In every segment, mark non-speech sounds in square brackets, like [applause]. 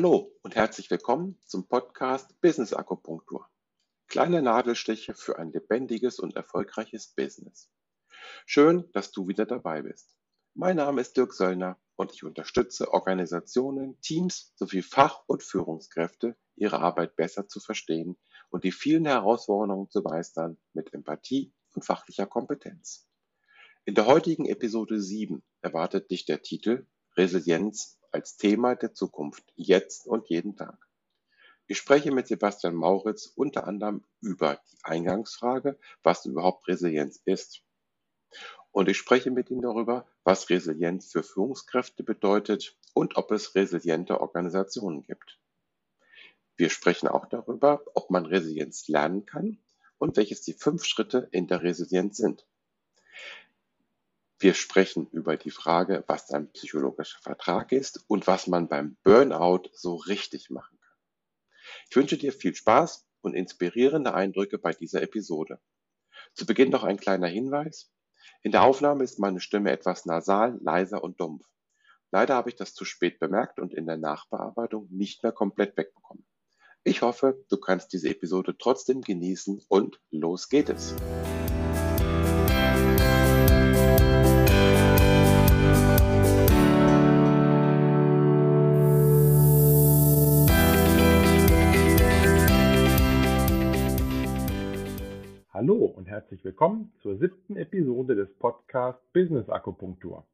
Hallo und herzlich willkommen zum Podcast Business Akupunktur. Kleine Nadelstiche für ein lebendiges und erfolgreiches Business. Schön, dass du wieder dabei bist. Mein Name ist Dirk Söllner und ich unterstütze Organisationen, Teams sowie Fach- und Führungskräfte, ihre Arbeit besser zu verstehen und die vielen Herausforderungen zu meistern mit Empathie und fachlicher Kompetenz. In der heutigen Episode 7 erwartet dich der Titel Resilienz als Thema der Zukunft, jetzt und jeden Tag. Ich spreche mit Sebastian Mauritz unter anderem über die Eingangsfrage, was überhaupt Resilienz ist. Und ich spreche mit ihm darüber, was Resilienz für Führungskräfte bedeutet und ob es resiliente Organisationen gibt. Wir sprechen auch darüber, ob man Resilienz lernen kann und welches die fünf Schritte in der Resilienz sind. Wir sprechen über die Frage, was ein psychologischer Vertrag ist und was man beim Burnout so richtig machen kann. Ich wünsche dir viel Spaß und inspirierende Eindrücke bei dieser Episode. Zu Beginn noch ein kleiner Hinweis. In der Aufnahme ist meine Stimme etwas nasal, leiser und dumpf. Leider habe ich das zu spät bemerkt und in der Nachbearbeitung nicht mehr komplett wegbekommen. Ich hoffe, du kannst diese Episode trotzdem genießen und los geht es. Hallo und herzlich willkommen zur siebten Episode des Podcasts Business Akupunktur.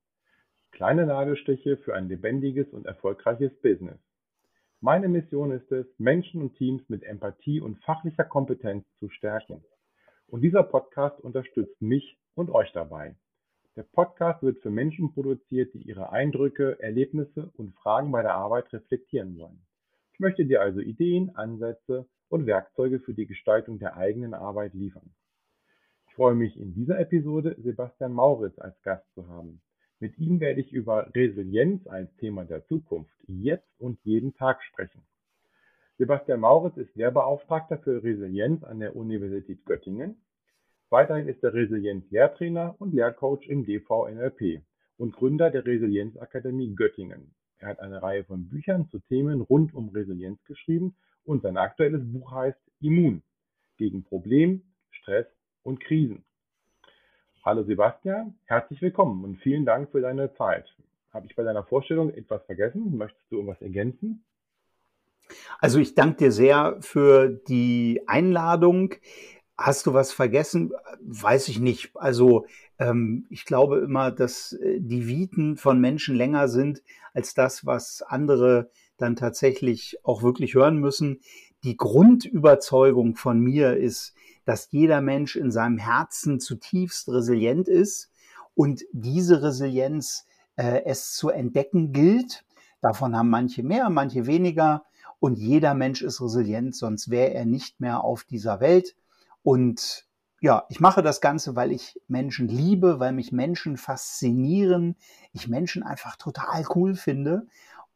Kleine Nadelstiche für ein lebendiges und erfolgreiches Business. Meine Mission ist es, Menschen und Teams mit Empathie und fachlicher Kompetenz zu stärken. Und dieser Podcast unterstützt mich und euch dabei. Der Podcast wird für Menschen produziert, die ihre Eindrücke, Erlebnisse und Fragen bei der Arbeit reflektieren wollen. Ich möchte dir also Ideen, Ansätze und Werkzeuge für die Gestaltung der eigenen Arbeit liefern. Ich freue mich in dieser Episode Sebastian Mauritz als Gast zu haben. Mit ihm werde ich über Resilienz als Thema der Zukunft jetzt und jeden Tag sprechen. Sebastian Mauritz ist Lehrbeauftragter für Resilienz an der Universität Göttingen. Weiterhin ist er Resilienz-Lehrtrainer und Lehrcoach im DVNLP und Gründer der Resilienzakademie Göttingen. Er hat eine Reihe von Büchern zu Themen rund um Resilienz geschrieben und sein aktuelles Buch heißt Immun gegen Problem, Stress und Krisen. Hallo Sebastian, herzlich willkommen und vielen Dank für deine Zeit. Habe ich bei deiner Vorstellung etwas vergessen? Möchtest du irgendwas ergänzen? Also ich danke dir sehr für die Einladung. Hast du was vergessen? Weiß ich nicht. Also ähm, ich glaube immer, dass äh, die Viten von Menschen länger sind als das, was andere dann tatsächlich auch wirklich hören müssen. Die Grundüberzeugung von mir ist, dass jeder Mensch in seinem Herzen zutiefst resilient ist und diese Resilienz äh, es zu entdecken gilt. Davon haben manche mehr, manche weniger. Und jeder Mensch ist resilient, sonst wäre er nicht mehr auf dieser Welt. Und ja, ich mache das Ganze, weil ich Menschen liebe, weil mich Menschen faszinieren, ich Menschen einfach total cool finde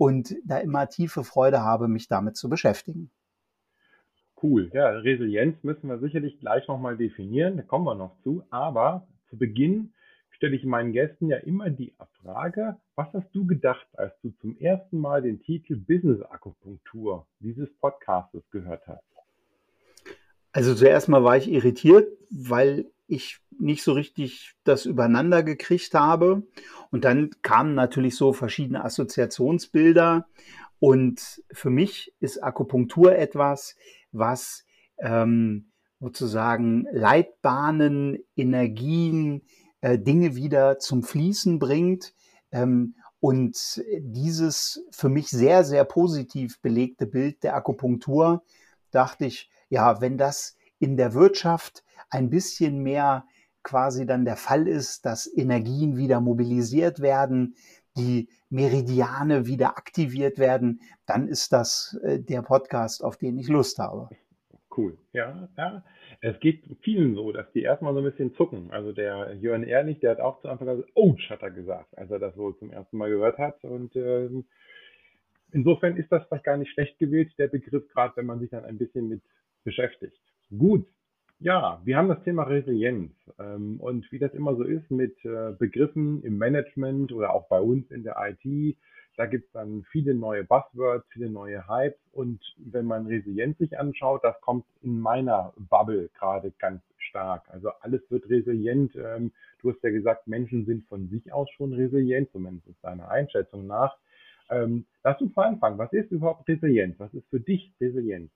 und da immer tiefe Freude habe, mich damit zu beschäftigen. Cool. Ja, Resilienz müssen wir sicherlich gleich nochmal definieren, da kommen wir noch zu. Aber zu Beginn stelle ich meinen Gästen ja immer die Frage, was hast du gedacht, als du zum ersten Mal den Titel Business Akupunktur dieses Podcastes gehört hast? Also zuerst mal war ich irritiert, weil ich nicht so richtig das übereinander gekriegt habe. Und dann kamen natürlich so verschiedene Assoziationsbilder. Und für mich ist Akupunktur etwas, was ähm, sozusagen Leitbahnen, Energien, äh, Dinge wieder zum Fließen bringt. Ähm, und dieses für mich sehr, sehr positiv belegte Bild der Akupunktur, dachte ich, ja, wenn das in der Wirtschaft ein bisschen mehr quasi dann der Fall ist, dass Energien wieder mobilisiert werden, die Meridiane wieder aktiviert werden, dann ist das äh, der Podcast, auf den ich Lust habe. Cool. Ja, ja. Es geht vielen so, dass die erstmal so ein bisschen zucken. Also der Jörn Ehrlich, der hat auch zu Anfang gesagt, oh, hat er gesagt, als er das so zum ersten Mal gehört hat. Und ähm, insofern ist das vielleicht gar nicht schlecht gewählt, der Begriff, gerade wenn man sich dann ein bisschen mit beschäftigt. Gut, ja, wir haben das Thema Resilienz. Ähm, und wie das immer so ist mit äh, Begriffen im Management oder auch bei uns in der IT, Da gibt es dann viele neue Buzzwords, viele neue Hypes und wenn man Resilienz sich anschaut, das kommt in meiner Bubble gerade ganz stark. Also alles wird resilient. Ähm, du hast ja gesagt, Menschen sind von sich aus schon resilient, zumindest deiner Einschätzung nach. Ähm, lass uns mal anfangen. Was ist überhaupt Resilienz? Was ist für dich Resilienz?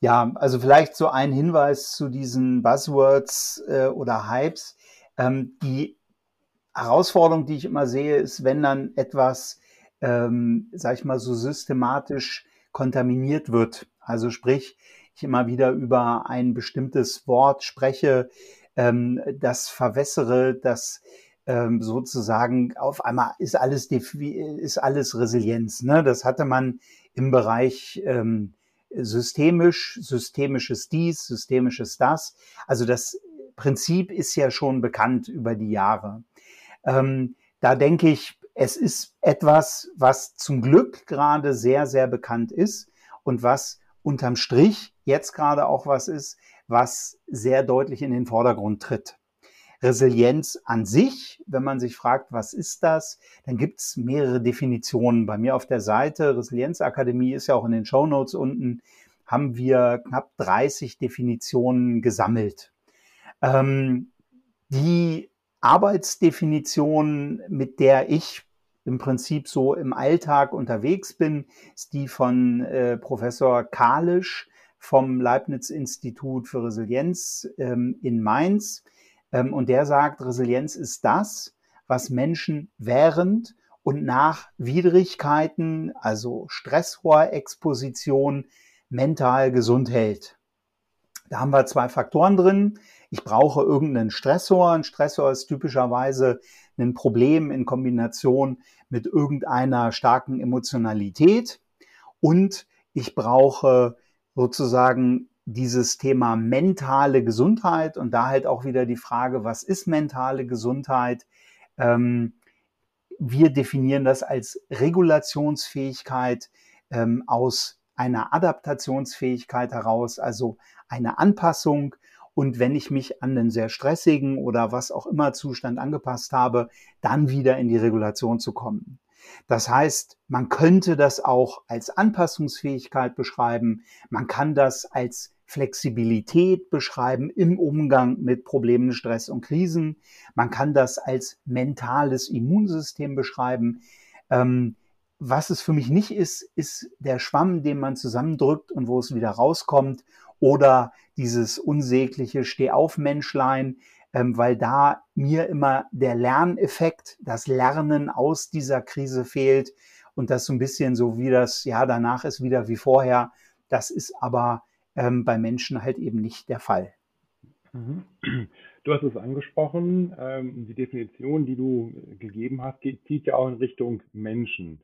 Ja, also vielleicht so ein Hinweis zu diesen Buzzwords äh, oder Hypes. Ähm, die Herausforderung, die ich immer sehe, ist, wenn dann etwas, ähm, sag ich mal, so systematisch kontaminiert wird. Also sprich, ich immer wieder über ein bestimmtes Wort spreche, ähm, das verwässere, das ähm, sozusagen auf einmal ist alles ist alles Resilienz. Ne? Das hatte man im Bereich ähm, systemisch, systemisches dies, systemisches das. Also das Prinzip ist ja schon bekannt über die Jahre. Ähm, da denke ich, es ist etwas, was zum Glück gerade sehr, sehr bekannt ist und was unterm Strich jetzt gerade auch was ist, was sehr deutlich in den Vordergrund tritt. Resilienz an sich, wenn man sich fragt, was ist das, dann gibt es mehrere Definitionen. Bei mir auf der Seite, Resilienzakademie ist ja auch in den Show Notes unten, haben wir knapp 30 Definitionen gesammelt. Ähm, die Arbeitsdefinition, mit der ich im Prinzip so im Alltag unterwegs bin, ist die von äh, Professor Kalisch vom Leibniz-Institut für Resilienz ähm, in Mainz. Ähm, und der sagt, Resilienz ist das, was Menschen während und nach Widrigkeiten, also stresshoher Exposition, mental gesund hält. Da haben wir zwei Faktoren drin. Ich brauche irgendeinen Stressor. Ein Stressor ist typischerweise ein Problem in Kombination mit irgendeiner starken Emotionalität. Und ich brauche sozusagen dieses Thema mentale Gesundheit und da halt auch wieder die Frage, was ist mentale Gesundheit? Ähm, wir definieren das als Regulationsfähigkeit ähm, aus einer Adaptationsfähigkeit heraus, also eine Anpassung. Und wenn ich mich an den sehr stressigen oder was auch immer Zustand angepasst habe, dann wieder in die Regulation zu kommen. Das heißt, man könnte das auch als Anpassungsfähigkeit beschreiben. Man kann das als Flexibilität beschreiben im Umgang mit Problemen, Stress und Krisen. Man kann das als mentales Immunsystem beschreiben. Ähm, was es für mich nicht ist, ist der Schwamm, den man zusammendrückt und wo es wieder rauskommt oder dieses unsägliche Stehauf-Menschlein, ähm, weil da mir immer der Lerneffekt, das Lernen aus dieser Krise fehlt und das so ein bisschen so wie das, ja, danach ist wieder wie vorher. Das ist aber ähm, bei Menschen halt eben nicht der Fall. Mhm. Du hast es angesprochen, ähm, die Definition, die du gegeben hast, geht ja auch in Richtung Menschen.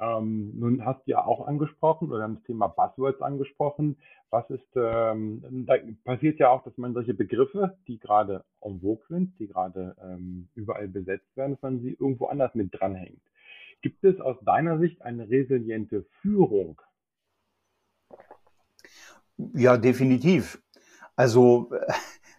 Ähm, nun hast du ja auch angesprochen oder das Thema Buzzwords angesprochen. Was ist, ähm, da passiert ja auch, dass man solche Begriffe, die gerade en vogue sind, die gerade ähm, überall besetzt werden, dass man sie irgendwo anders mit dranhängt. Gibt es aus deiner Sicht eine resiliente Führung? Ja, definitiv. Also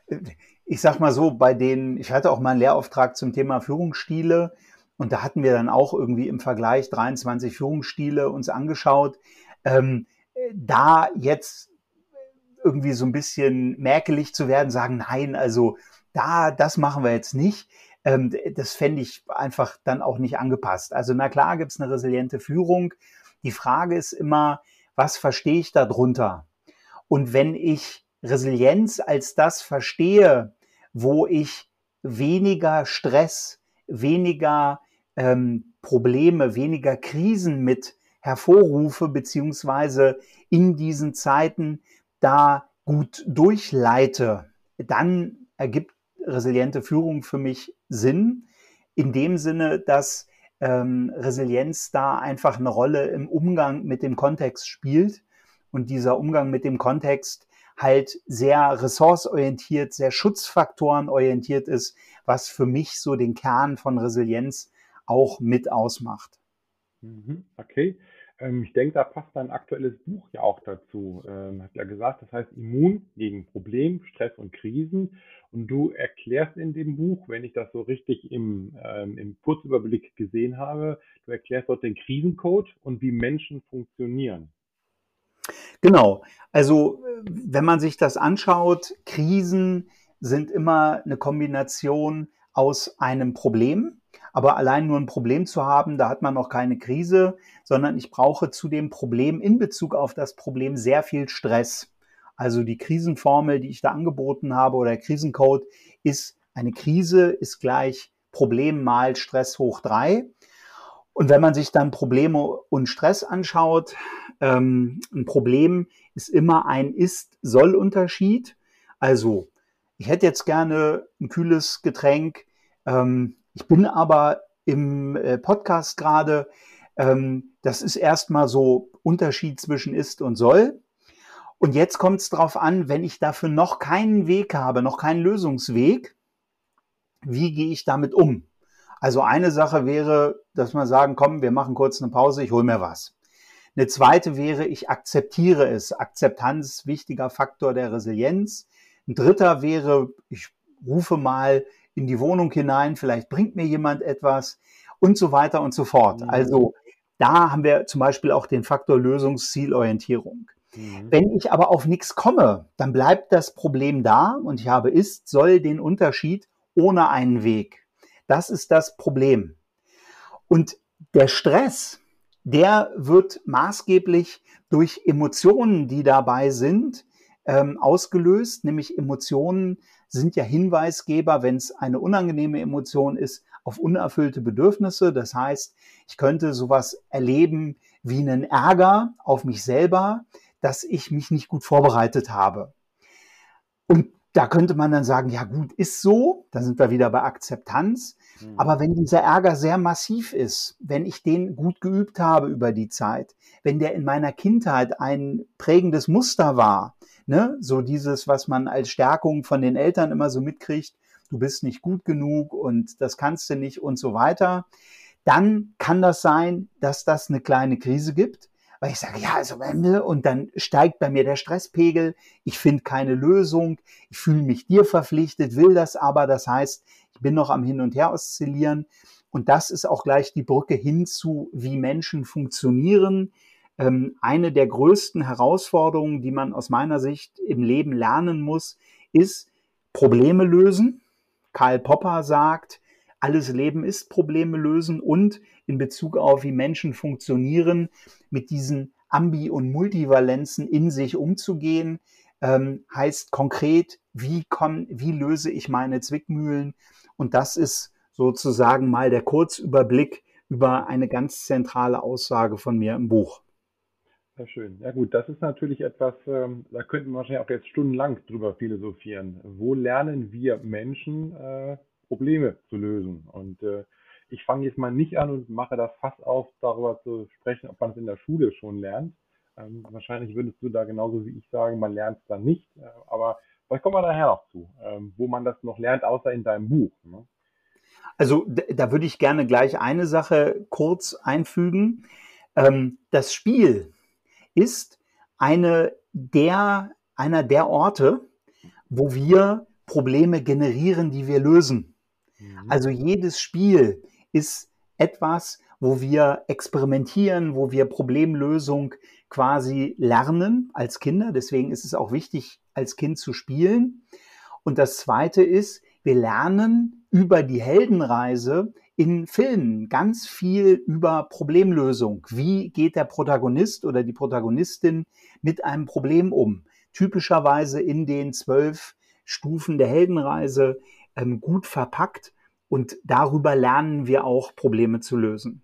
äh, ich sag mal so, bei den, ich hatte auch mal einen Lehrauftrag zum Thema Führungsstile und da hatten wir dann auch irgendwie im Vergleich 23 Führungsstile uns angeschaut. Ähm, da jetzt irgendwie so ein bisschen merkelig zu werden, sagen, nein, also da, das machen wir jetzt nicht. Ähm, das fände ich einfach dann auch nicht angepasst. Also na klar gibt es eine resiliente Führung. Die Frage ist immer, was verstehe ich darunter? Und wenn ich Resilienz als das verstehe, wo ich weniger Stress, weniger ähm, Probleme, weniger Krisen mit hervorrufe, beziehungsweise in diesen Zeiten da gut durchleite, dann ergibt resiliente Führung für mich Sinn. In dem Sinne, dass ähm, Resilienz da einfach eine Rolle im Umgang mit dem Kontext spielt und dieser Umgang mit dem Kontext halt sehr ressourceorientiert, sehr schutzfaktorenorientiert ist, was für mich so den Kern von Resilienz auch mit ausmacht. Mhm, okay. Ähm, ich denke, da passt dein aktuelles Buch ja auch dazu. Ähm, hat ja gesagt, das heißt Immun gegen Problem, Stress und Krisen. Und du erklärst in dem Buch, wenn ich das so richtig im, ähm, im Kurzüberblick gesehen habe, du erklärst dort den Krisencode und wie Menschen funktionieren. Genau. Also, wenn man sich das anschaut, Krisen sind immer eine Kombination aus einem Problem. Aber allein nur ein Problem zu haben, da hat man noch keine Krise, sondern ich brauche zu dem Problem in Bezug auf das Problem sehr viel Stress. Also die Krisenformel, die ich da angeboten habe oder der Krisencode ist eine Krise ist gleich Problem mal Stress hoch drei. Und wenn man sich dann Probleme und Stress anschaut, ähm, ein Problem ist immer ein Ist-Soll-Unterschied. Also ich hätte jetzt gerne ein kühles Getränk. Ähm, ich bin aber im äh, Podcast gerade. Ähm, das ist erstmal so Unterschied zwischen ist und soll. Und jetzt kommt es darauf an, wenn ich dafür noch keinen Weg habe, noch keinen Lösungsweg, wie gehe ich damit um? Also eine Sache wäre, dass man sagen, komm, wir machen kurz eine Pause, ich hole mir was. Eine zweite wäre, ich akzeptiere es. Akzeptanz, wichtiger Faktor der Resilienz. Ein dritter wäre, ich rufe mal in die Wohnung hinein, vielleicht bringt mir jemand etwas und so weiter und so fort. Mhm. Also da haben wir zum Beispiel auch den Faktor Lösungszielorientierung. Mhm. Wenn ich aber auf nichts komme, dann bleibt das Problem da und ich habe ist, soll den Unterschied ohne einen Weg. Das ist das Problem. Und der Stress, der wird maßgeblich durch Emotionen, die dabei sind, ähm, ausgelöst. Nämlich Emotionen sind ja Hinweisgeber, wenn es eine unangenehme Emotion ist, auf unerfüllte Bedürfnisse. Das heißt, ich könnte sowas erleben wie einen Ärger auf mich selber, dass ich mich nicht gut vorbereitet habe. Und da könnte man dann sagen, ja gut, ist so, da sind wir wieder bei Akzeptanz. Mhm. Aber wenn dieser Ärger sehr massiv ist, wenn ich den gut geübt habe über die Zeit, wenn der in meiner Kindheit ein prägendes Muster war, ne, so dieses, was man als Stärkung von den Eltern immer so mitkriegt, du bist nicht gut genug und das kannst du nicht und so weiter, dann kann das sein, dass das eine kleine Krise gibt weil ich sage, ja, also und dann steigt bei mir der Stresspegel, ich finde keine Lösung, ich fühle mich dir verpflichtet, will das aber, das heißt, bin noch am Hin und Her oszillieren und das ist auch gleich die Brücke hin zu, wie Menschen funktionieren. Ähm, eine der größten Herausforderungen, die man aus meiner Sicht im Leben lernen muss, ist Probleme lösen. Karl Popper sagt, alles Leben ist Probleme lösen und in Bezug auf, wie Menschen funktionieren, mit diesen Ambi- und Multivalenzen in sich umzugehen, ähm, heißt konkret, wie, komm, wie löse ich meine Zwickmühlen? Und das ist sozusagen mal der Kurzüberblick über eine ganz zentrale Aussage von mir im Buch. Sehr schön. Ja gut, das ist natürlich etwas, ähm, da könnten wir wahrscheinlich auch jetzt stundenlang drüber philosophieren. Wo lernen wir Menschen äh, Probleme zu lösen. Und äh, ich fange jetzt mal nicht an und mache das Fass auf, darüber zu sprechen, ob man es in der Schule schon lernt. Ähm, wahrscheinlich würdest du da genauso wie ich sagen, man lernt es dann nicht. Äh, aber vielleicht kommen wir daher noch zu, ähm, wo man das noch lernt, außer in deinem Buch. Ne? Also da würde ich gerne gleich eine Sache kurz einfügen. Ähm, das Spiel ist eine der, einer der Orte, wo wir Probleme generieren, die wir lösen. Mhm. Also jedes Spiel ist etwas, wo wir experimentieren, wo wir Problemlösung quasi lernen als Kinder. Deswegen ist es auch wichtig, als Kind zu spielen. Und das Zweite ist, wir lernen über die Heldenreise in Filmen ganz viel über Problemlösung. Wie geht der Protagonist oder die Protagonistin mit einem Problem um? Typischerweise in den zwölf Stufen der Heldenreise ähm, gut verpackt und darüber lernen wir auch Probleme zu lösen.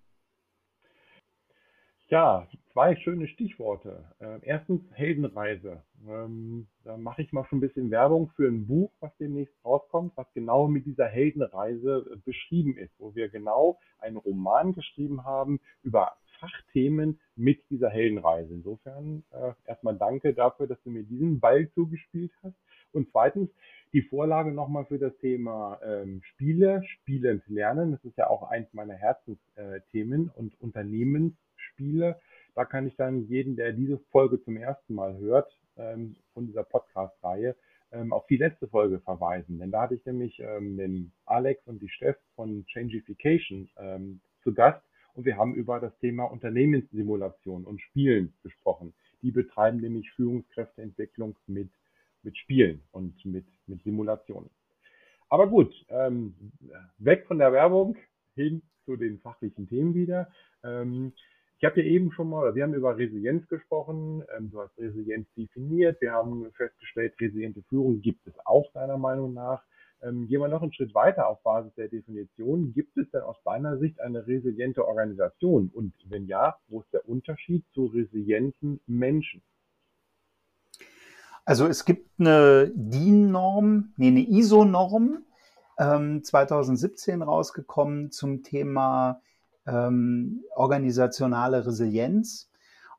Ja, zwei schöne Stichworte. Äh, erstens Heldenreise. Ähm, da mache ich mal schon ein bisschen Werbung für ein Buch, was demnächst rauskommt, was genau mit dieser Heldenreise äh, beschrieben ist, wo wir genau einen Roman geschrieben haben über Fachthemen mit dieser Heldenreise. Insofern äh, erstmal danke dafür, dass du mir diesen Ball zugespielt hast. Und zweitens die Vorlage nochmal für das Thema ähm, Spiele, spielend lernen. Das ist ja auch eins meiner Herzensthemen und Unternehmensspiele. Da kann ich dann jeden, der diese Folge zum ersten Mal hört, ähm, von dieser Podcast-Reihe, ähm, auf die letzte Folge verweisen, denn da hatte ich nämlich ähm, den Alex und die Steff von Changification ähm, zu Gast und wir haben über das Thema Unternehmenssimulation und Spielen gesprochen. Die betreiben nämlich Führungskräfteentwicklung mit, mit Spielen und mit, mit Simulationen. Aber gut, ähm, weg von der Werbung hin zu den fachlichen Themen wieder. Ähm, ich habe ja eben schon mal, wir haben über Resilienz gesprochen, ähm, du hast Resilienz definiert, wir haben festgestellt, resiliente Führung gibt es auch deiner Meinung nach. Ähm, gehen wir noch einen Schritt weiter auf Basis der Definition. Gibt es denn aus deiner Sicht eine resiliente Organisation? Und wenn ja, wo ist der Unterschied zu resilienten Menschen? Also es gibt eine DIN-Norm, nee, eine ISO-Norm, ähm, 2017 rausgekommen zum Thema ähm, organisationale Resilienz.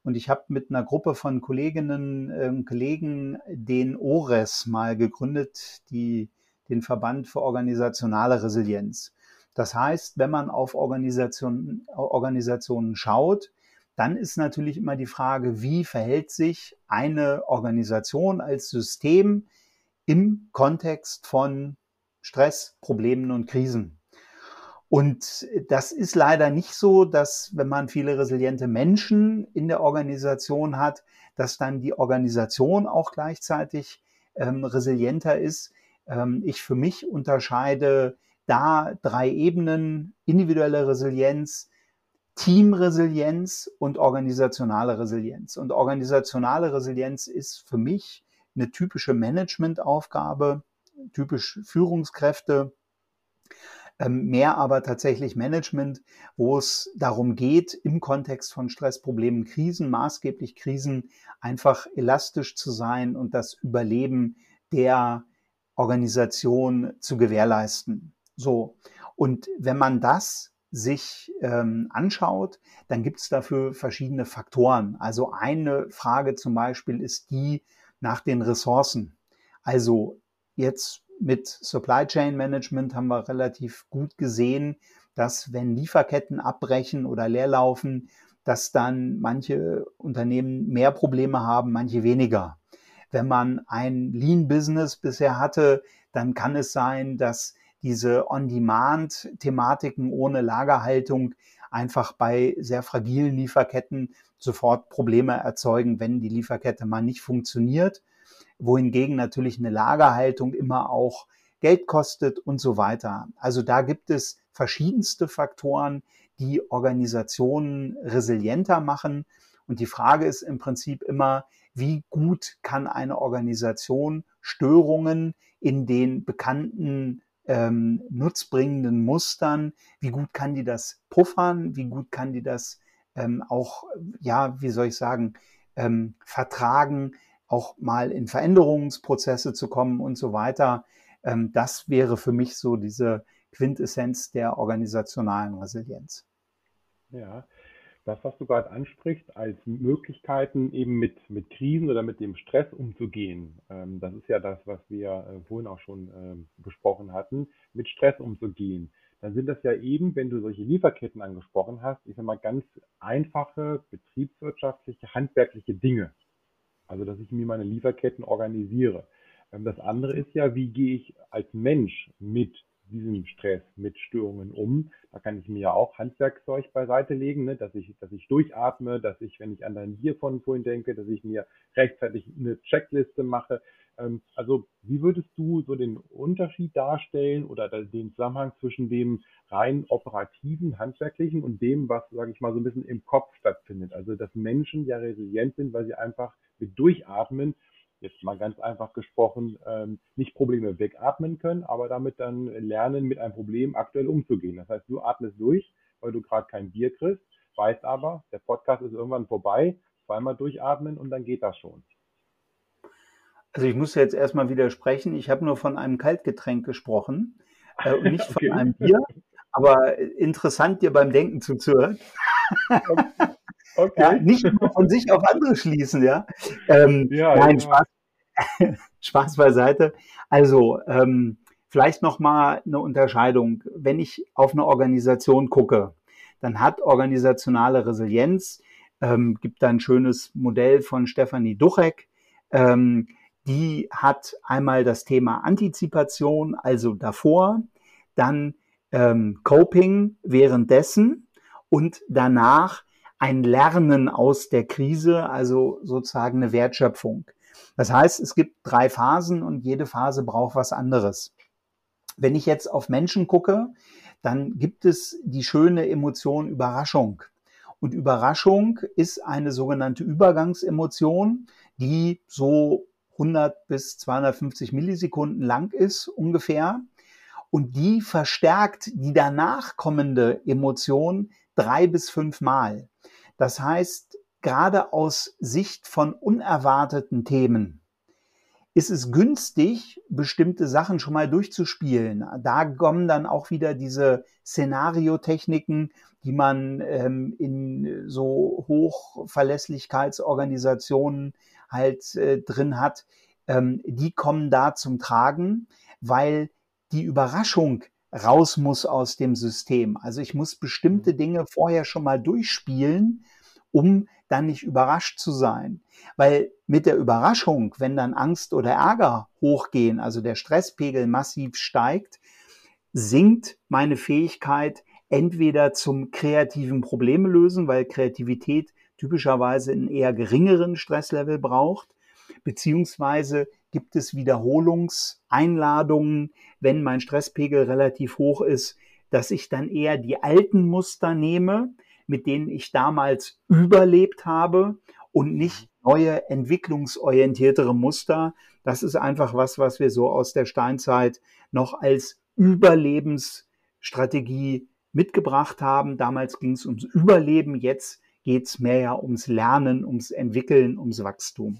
Und ich habe mit einer Gruppe von Kolleginnen und äh, Kollegen den ORES mal gegründet, die, den Verband für organisationale Resilienz. Das heißt, wenn man auf Organisation, Organisationen schaut, dann ist natürlich immer die Frage, wie verhält sich eine Organisation als System im Kontext von Stress, Problemen und Krisen. Und das ist leider nicht so, dass wenn man viele resiliente Menschen in der Organisation hat, dass dann die Organisation auch gleichzeitig ähm, resilienter ist. Ähm, ich für mich unterscheide da drei Ebenen, individuelle Resilienz, Teamresilienz und organisationale Resilienz. Und organisationale Resilienz ist für mich eine typische Managementaufgabe, typisch Führungskräfte mehr aber tatsächlich Management, wo es darum geht, im Kontext von Stressproblemen, Krisen, maßgeblich Krisen, einfach elastisch zu sein und das Überleben der Organisation zu gewährleisten. So. Und wenn man das sich ähm, anschaut, dann gibt es dafür verschiedene Faktoren. Also eine Frage zum Beispiel ist die nach den Ressourcen. Also jetzt mit Supply Chain Management haben wir relativ gut gesehen, dass wenn Lieferketten abbrechen oder leerlaufen, dass dann manche Unternehmen mehr Probleme haben, manche weniger. Wenn man ein Lean Business bisher hatte, dann kann es sein, dass diese On-Demand-Thematiken ohne Lagerhaltung einfach bei sehr fragilen Lieferketten sofort Probleme erzeugen, wenn die Lieferkette mal nicht funktioniert wohingegen natürlich eine Lagerhaltung immer auch Geld kostet und so weiter. Also da gibt es verschiedenste Faktoren, die Organisationen resilienter machen. Und die Frage ist im Prinzip immer, wie gut kann eine Organisation Störungen in den bekannten ähm, nutzbringenden Mustern, wie gut kann die das puffern, wie gut kann die das ähm, auch, ja, wie soll ich sagen, ähm, vertragen, auch mal in Veränderungsprozesse zu kommen und so weiter. Ähm, das wäre für mich so diese Quintessenz der organisationalen Resilienz. Ja, das, was du gerade ansprichst, als Möglichkeiten eben mit, mit Krisen oder mit dem Stress umzugehen, ähm, das ist ja das, was wir äh, vorhin auch schon ähm, besprochen hatten, mit Stress umzugehen. Dann sind das ja eben, wenn du solche Lieferketten angesprochen hast, ich sag mal ganz einfache betriebswirtschaftliche, handwerkliche Dinge. Also, dass ich mir meine Lieferketten organisiere. Ähm, das andere ist ja, wie gehe ich als Mensch mit diesem Stress, mit Störungen um? Da kann ich mir ja auch Handwerkzeug beiseite legen, ne? dass ich, dass ich durchatme, dass ich, wenn ich an dein Bier von vorhin denke, dass ich mir rechtzeitig eine Checkliste mache. Ähm, also, wie würdest du so den Unterschied darstellen oder den Zusammenhang zwischen dem rein operativen, handwerklichen und dem, was, sage ich mal, so ein bisschen im Kopf stattfindet? Also, dass Menschen ja resilient sind, weil sie einfach mit Durchatmen, jetzt mal ganz einfach gesprochen, ähm, nicht Probleme wegatmen können, aber damit dann lernen, mit einem Problem aktuell umzugehen. Das heißt, du atmest durch, weil du gerade kein Bier kriegst, weißt aber, der Podcast ist irgendwann vorbei, zweimal durchatmen und dann geht das schon. Also ich muss jetzt erstmal widersprechen. Ich habe nur von einem Kaltgetränk gesprochen äh, und nicht [laughs] okay. von einem Bier. Aber interessant, dir beim Denken zuzuhören. Okay. Ja, nicht nur von sich auf andere schließen, ja. Ähm, ja nein, ja. Spaß, [laughs] Spaß beiseite. Also, ähm, vielleicht nochmal eine Unterscheidung. Wenn ich auf eine Organisation gucke, dann hat organisationale Resilienz, ähm, gibt da ein schönes Modell von Stefanie Duchek, ähm, die hat einmal das Thema Antizipation, also davor, dann ähm, Coping währenddessen und danach ein Lernen aus der Krise, also sozusagen eine Wertschöpfung. Das heißt, es gibt drei Phasen und jede Phase braucht was anderes. Wenn ich jetzt auf Menschen gucke, dann gibt es die schöne Emotion Überraschung. Und Überraschung ist eine sogenannte Übergangsemotion, die so 100 bis 250 Millisekunden lang ist ungefähr. Und die verstärkt die danach kommende Emotion drei bis fünf Mal. Das heißt, gerade aus Sicht von unerwarteten Themen ist es günstig, bestimmte Sachen schon mal durchzuspielen. Da kommen dann auch wieder diese Szenariotechniken, die man ähm, in so Hochverlässlichkeitsorganisationen halt äh, drin hat. Ähm, die kommen da zum Tragen, weil die Überraschung raus muss aus dem System. Also ich muss bestimmte mhm. Dinge vorher schon mal durchspielen, um dann nicht überrascht zu sein. Weil mit der Überraschung, wenn dann Angst oder Ärger hochgehen, also der Stresspegel massiv steigt, sinkt meine Fähigkeit entweder zum kreativen Probleme lösen, weil Kreativität typischerweise einen eher geringeren Stresslevel braucht, beziehungsweise gibt es Wiederholungseinladungen, wenn mein Stresspegel relativ hoch ist, dass ich dann eher die alten Muster nehme, mit denen ich damals überlebt habe und nicht neue entwicklungsorientiertere Muster. Das ist einfach was, was wir so aus der Steinzeit noch als Überlebensstrategie mitgebracht haben. Damals ging es ums Überleben, jetzt geht es mehr ja ums Lernen, ums Entwickeln, ums Wachstum.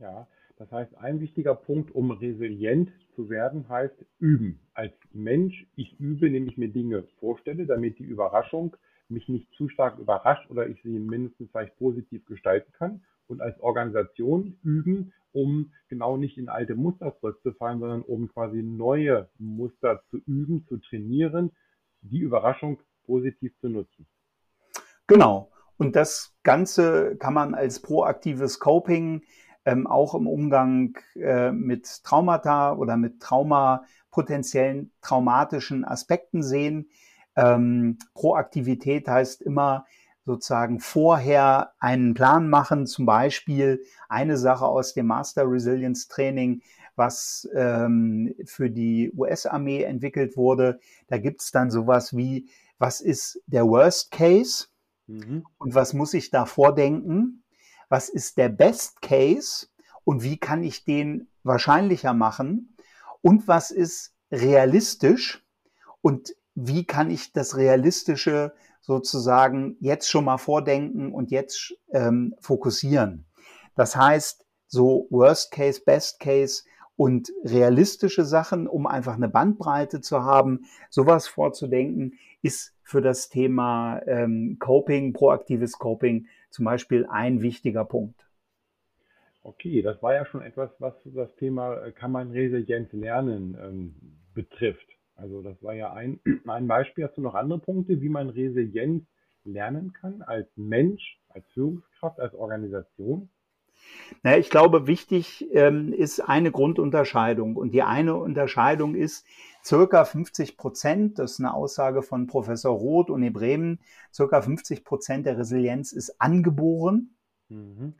Ja, das heißt, ein wichtiger Punkt, um resilient zu werden, heißt üben. Als Mensch, ich übe, indem ich mir Dinge vorstelle, damit die Überraschung mich nicht zu stark überrascht oder ich sie mindestens vielleicht positiv gestalten kann. Und als Organisation üben, um genau nicht in alte Muster zurückzufallen, sondern um quasi neue Muster zu üben, zu trainieren, die Überraschung positiv zu nutzen. Genau. Und das Ganze kann man als proaktives Coping ähm, auch im Umgang äh, mit Traumata oder mit Trauma, potenziellen traumatischen Aspekten sehen. Ähm, Proaktivität heißt immer sozusagen vorher einen Plan machen, zum Beispiel eine Sache aus dem Master Resilience Training, was ähm, für die US-Armee entwickelt wurde. Da gibt es dann sowas wie, was ist der Worst Case mhm. und was muss ich da vordenken? Was ist der Best Case und wie kann ich den wahrscheinlicher machen? Und was ist realistisch und wie kann ich das Realistische sozusagen jetzt schon mal vordenken und jetzt ähm, fokussieren. Das heißt, so Worst Case, Best Case und realistische Sachen, um einfach eine Bandbreite zu haben, sowas vorzudenken, ist für das Thema ähm, Coping, proaktives Coping zum Beispiel ein wichtiger Punkt. Okay, das war ja schon etwas, was das Thema äh, kann man Resilienz lernen ähm, betrifft. Also das war ja ein, [clears throat] ein Beispiel. Hast du noch andere Punkte, wie man Resilienz lernen kann als Mensch, als Führungskraft, als Organisation? Naja, ich glaube, wichtig ähm, ist eine Grundunterscheidung. Und die eine Unterscheidung ist, circa 50 Prozent, das ist eine Aussage von Professor Roth und Bremen, circa 50 Prozent der Resilienz ist angeboren. Mhm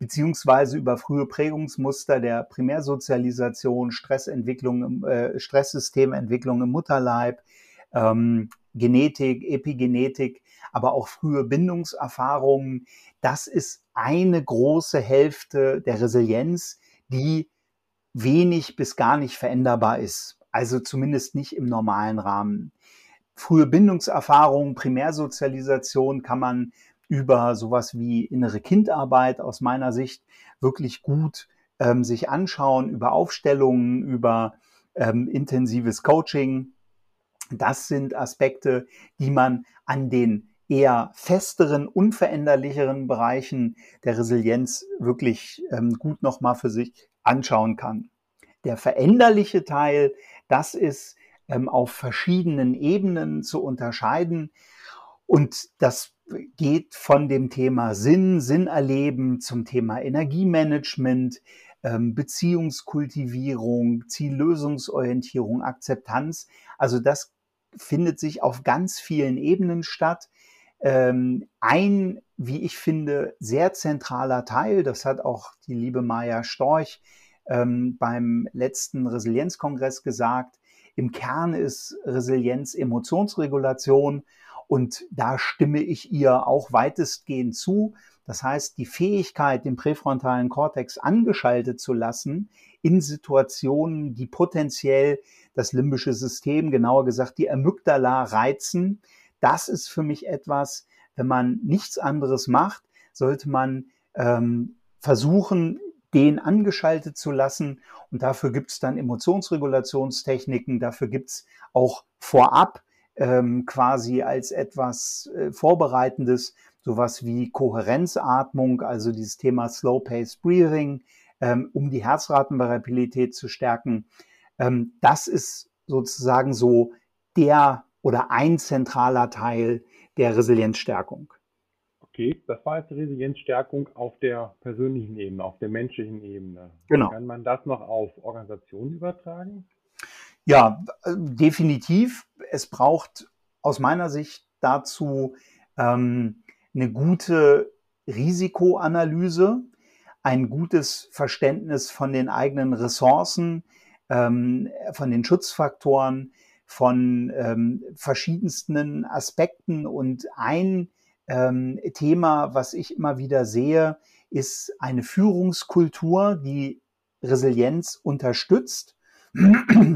beziehungsweise über frühe Prägungsmuster der Primärsozialisation, Stressentwicklung, äh, Stresssystementwicklung im Mutterleib, ähm, Genetik, Epigenetik, aber auch frühe Bindungserfahrungen. Das ist eine große Hälfte der Resilienz, die wenig bis gar nicht veränderbar ist. Also zumindest nicht im normalen Rahmen. Frühe Bindungserfahrungen, Primärsozialisation kann man über sowas wie innere Kindarbeit aus meiner Sicht wirklich gut ähm, sich anschauen, über Aufstellungen, über ähm, intensives Coaching. Das sind Aspekte, die man an den eher festeren, unveränderlicheren Bereichen der Resilienz wirklich ähm, gut nochmal für sich anschauen kann. Der veränderliche Teil, das ist ähm, auf verschiedenen Ebenen zu unterscheiden. Und das geht von dem Thema Sinn, Sinn erleben zum Thema Energiemanagement, ähm, Beziehungskultivierung, Ziellösungsorientierung, Akzeptanz. Also das findet sich auf ganz vielen Ebenen statt. Ähm, ein, wie ich finde, sehr zentraler Teil, das hat auch die liebe Maja Storch ähm, beim letzten Resilienzkongress gesagt, im Kern ist Resilienz Emotionsregulation und da stimme ich ihr auch weitestgehend zu. Das heißt, die Fähigkeit, den präfrontalen Kortex angeschaltet zu lassen in Situationen, die potenziell das limbische System, genauer gesagt die Amygdala reizen, das ist für mich etwas, wenn man nichts anderes macht, sollte man ähm, versuchen, den angeschaltet zu lassen. Und dafür gibt es dann Emotionsregulationstechniken, dafür gibt es auch vorab ähm, quasi als etwas äh, Vorbereitendes sowas wie Kohärenzatmung, also dieses Thema Slow Pace Breathing, ähm, um die Herzratenvariabilität zu stärken. Ähm, das ist sozusagen so der oder ein zentraler Teil der Resilienzstärkung. Okay, das war jetzt Resilienzstärkung auf der persönlichen Ebene, auf der menschlichen Ebene. Genau. Kann man das noch auf Organisationen übertragen? Ja, definitiv. Es braucht aus meiner Sicht dazu ähm, eine gute Risikoanalyse, ein gutes Verständnis von den eigenen Ressourcen, ähm, von den Schutzfaktoren, von ähm, verschiedensten Aspekten. Und ein ähm, Thema, was ich immer wieder sehe, ist eine Führungskultur, die Resilienz unterstützt.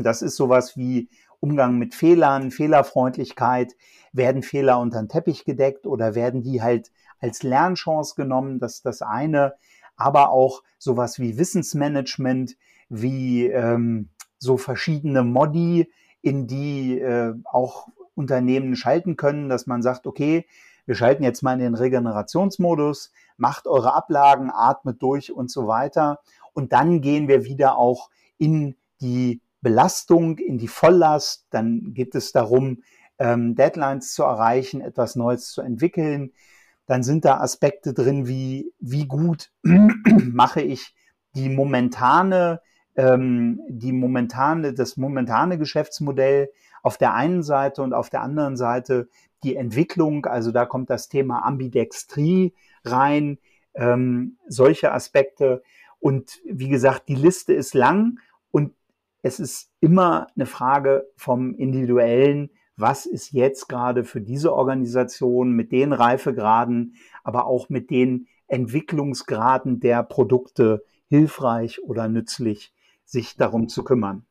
Das ist sowas wie Umgang mit Fehlern, Fehlerfreundlichkeit. Werden Fehler unter den Teppich gedeckt oder werden die halt als Lernchance genommen? Das ist das eine. Aber auch sowas wie Wissensmanagement, wie ähm, so verschiedene Modi, in die äh, auch Unternehmen schalten können, dass man sagt, okay, wir schalten jetzt mal in den Regenerationsmodus, macht eure Ablagen, atmet durch und so weiter. Und dann gehen wir wieder auch in die Belastung, in die Volllast. Dann geht es darum, ähm, Deadlines zu erreichen, etwas Neues zu entwickeln. Dann sind da Aspekte drin, wie, wie gut [clears throat] mache ich die momentane ähm, die momentane, das momentane Geschäftsmodell auf der einen Seite und auf der anderen Seite die Entwicklung, also da kommt das Thema Ambidextrie rein, ähm, solche Aspekte. Und wie gesagt, die Liste ist lang und es ist immer eine Frage vom Individuellen, was ist jetzt gerade für diese Organisation mit den Reifegraden, aber auch mit den Entwicklungsgraden der Produkte hilfreich oder nützlich sich darum zu kümmern.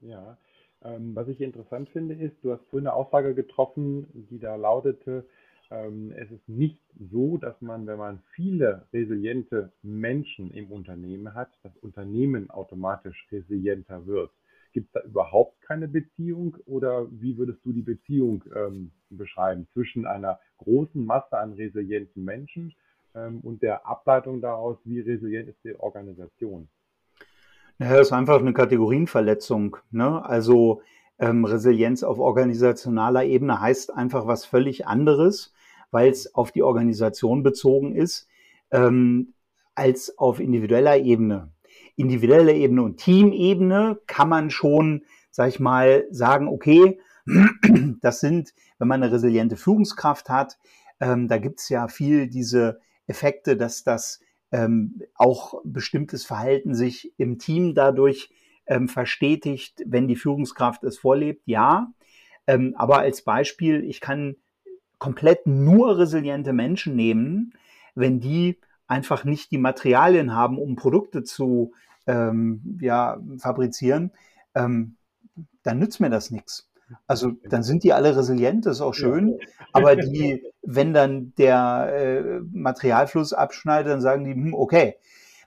Ja, ähm, was ich interessant finde, ist, du hast vorhin eine Aussage getroffen, die da lautete, ähm, es ist nicht so, dass man, wenn man viele resiliente Menschen im Unternehmen hat, das Unternehmen automatisch resilienter wird. Gibt es da überhaupt keine Beziehung oder wie würdest du die Beziehung ähm, beschreiben zwischen einer großen Masse an resilienten Menschen ähm, und der Ableitung daraus, wie resilient ist die Organisation? Ja, das ist einfach eine Kategorienverletzung. Ne? Also ähm, Resilienz auf organisationaler Ebene heißt einfach was völlig anderes, weil es auf die Organisation bezogen ist, ähm, als auf individueller Ebene. Individuelle Ebene und Teamebene kann man schon, sag ich mal, sagen, okay, [clears throat] das sind, wenn man eine resiliente Führungskraft hat, ähm, da gibt's ja viel diese Effekte, dass das ähm, auch bestimmtes Verhalten sich im Team dadurch ähm, verstetigt, wenn die Führungskraft es vorlebt, ja. Ähm, aber als Beispiel, ich kann komplett nur resiliente Menschen nehmen, wenn die einfach nicht die Materialien haben, um Produkte zu ähm, ja, fabrizieren, ähm, dann nützt mir das nichts. Also dann sind die alle resilient, das ist auch schön. [laughs] Aber die, wenn dann der äh, Materialfluss abschneidet, dann sagen die, hm, okay,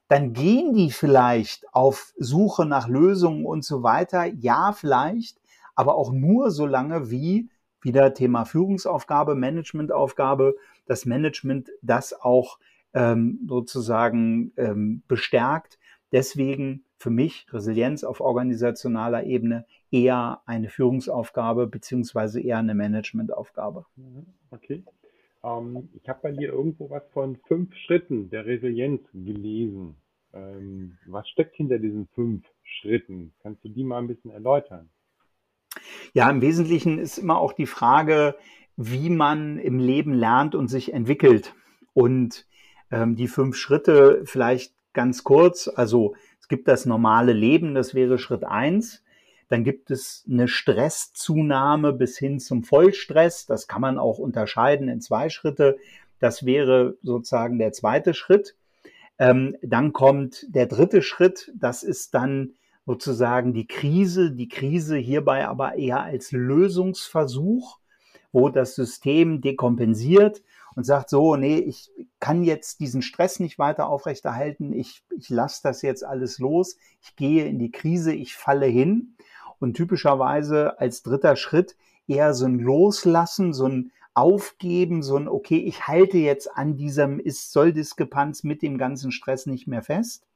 dann gehen die vielleicht auf Suche nach Lösungen und so weiter. Ja, vielleicht, aber auch nur so lange wie wieder Thema Führungsaufgabe, Managementaufgabe, das Management das auch ähm, sozusagen ähm, bestärkt. Deswegen für mich Resilienz auf organisationaler Ebene eher eine Führungsaufgabe beziehungsweise eher eine Managementaufgabe. Mhm, okay. Ähm, ich habe bei dir irgendwo was von fünf Schritten der Resilienz gelesen. Ähm, was steckt hinter diesen fünf Schritten? Kannst du die mal ein bisschen erläutern? Ja, im Wesentlichen ist immer auch die Frage, wie man im Leben lernt und sich entwickelt. Und ähm, die fünf Schritte vielleicht ganz kurz. Also es gibt das normale Leben, das wäre Schritt eins. Dann gibt es eine Stresszunahme bis hin zum Vollstress. Das kann man auch unterscheiden in zwei Schritte. Das wäre sozusagen der zweite Schritt. Ähm, dann kommt der dritte Schritt. Das ist dann sozusagen die Krise. Die Krise hierbei aber eher als Lösungsversuch, wo das System dekompensiert und sagt so, nee, ich kann jetzt diesen Stress nicht weiter aufrechterhalten, ich, ich lasse das jetzt alles los, ich gehe in die Krise, ich falle hin. Und typischerweise als dritter Schritt eher so ein Loslassen, so ein Aufgeben, so ein, okay, ich halte jetzt an diesem Ist-Soll-Diskrepanz mit dem ganzen Stress nicht mehr fest.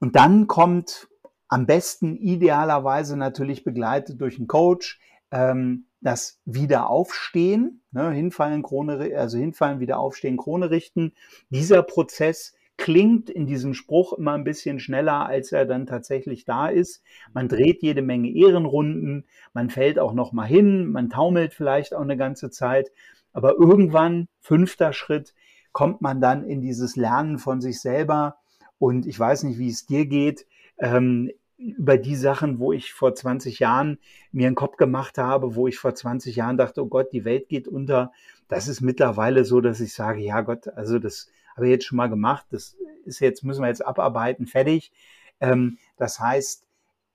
Und dann kommt am besten idealerweise natürlich begleitet durch einen Coach, ähm, das Wiederaufstehen, ne, hinfallen, Krone, also hinfallen, wieder aufstehen, Krone richten. Dieser Prozess klingt in diesem Spruch immer ein bisschen schneller, als er dann tatsächlich da ist. Man dreht jede Menge Ehrenrunden, man fällt auch noch mal hin, man taumelt vielleicht auch eine ganze Zeit, aber irgendwann, fünfter Schritt, kommt man dann in dieses Lernen von sich selber. Und ich weiß nicht, wie es dir geht. Ähm, über die Sachen, wo ich vor 20 Jahren mir einen Kopf gemacht habe, wo ich vor 20 Jahren dachte, oh Gott, die Welt geht unter. Das ist mittlerweile so, dass ich sage, ja Gott, also das habe ich jetzt schon mal gemacht, das ist jetzt, müssen wir jetzt abarbeiten, fertig. Ähm, das heißt,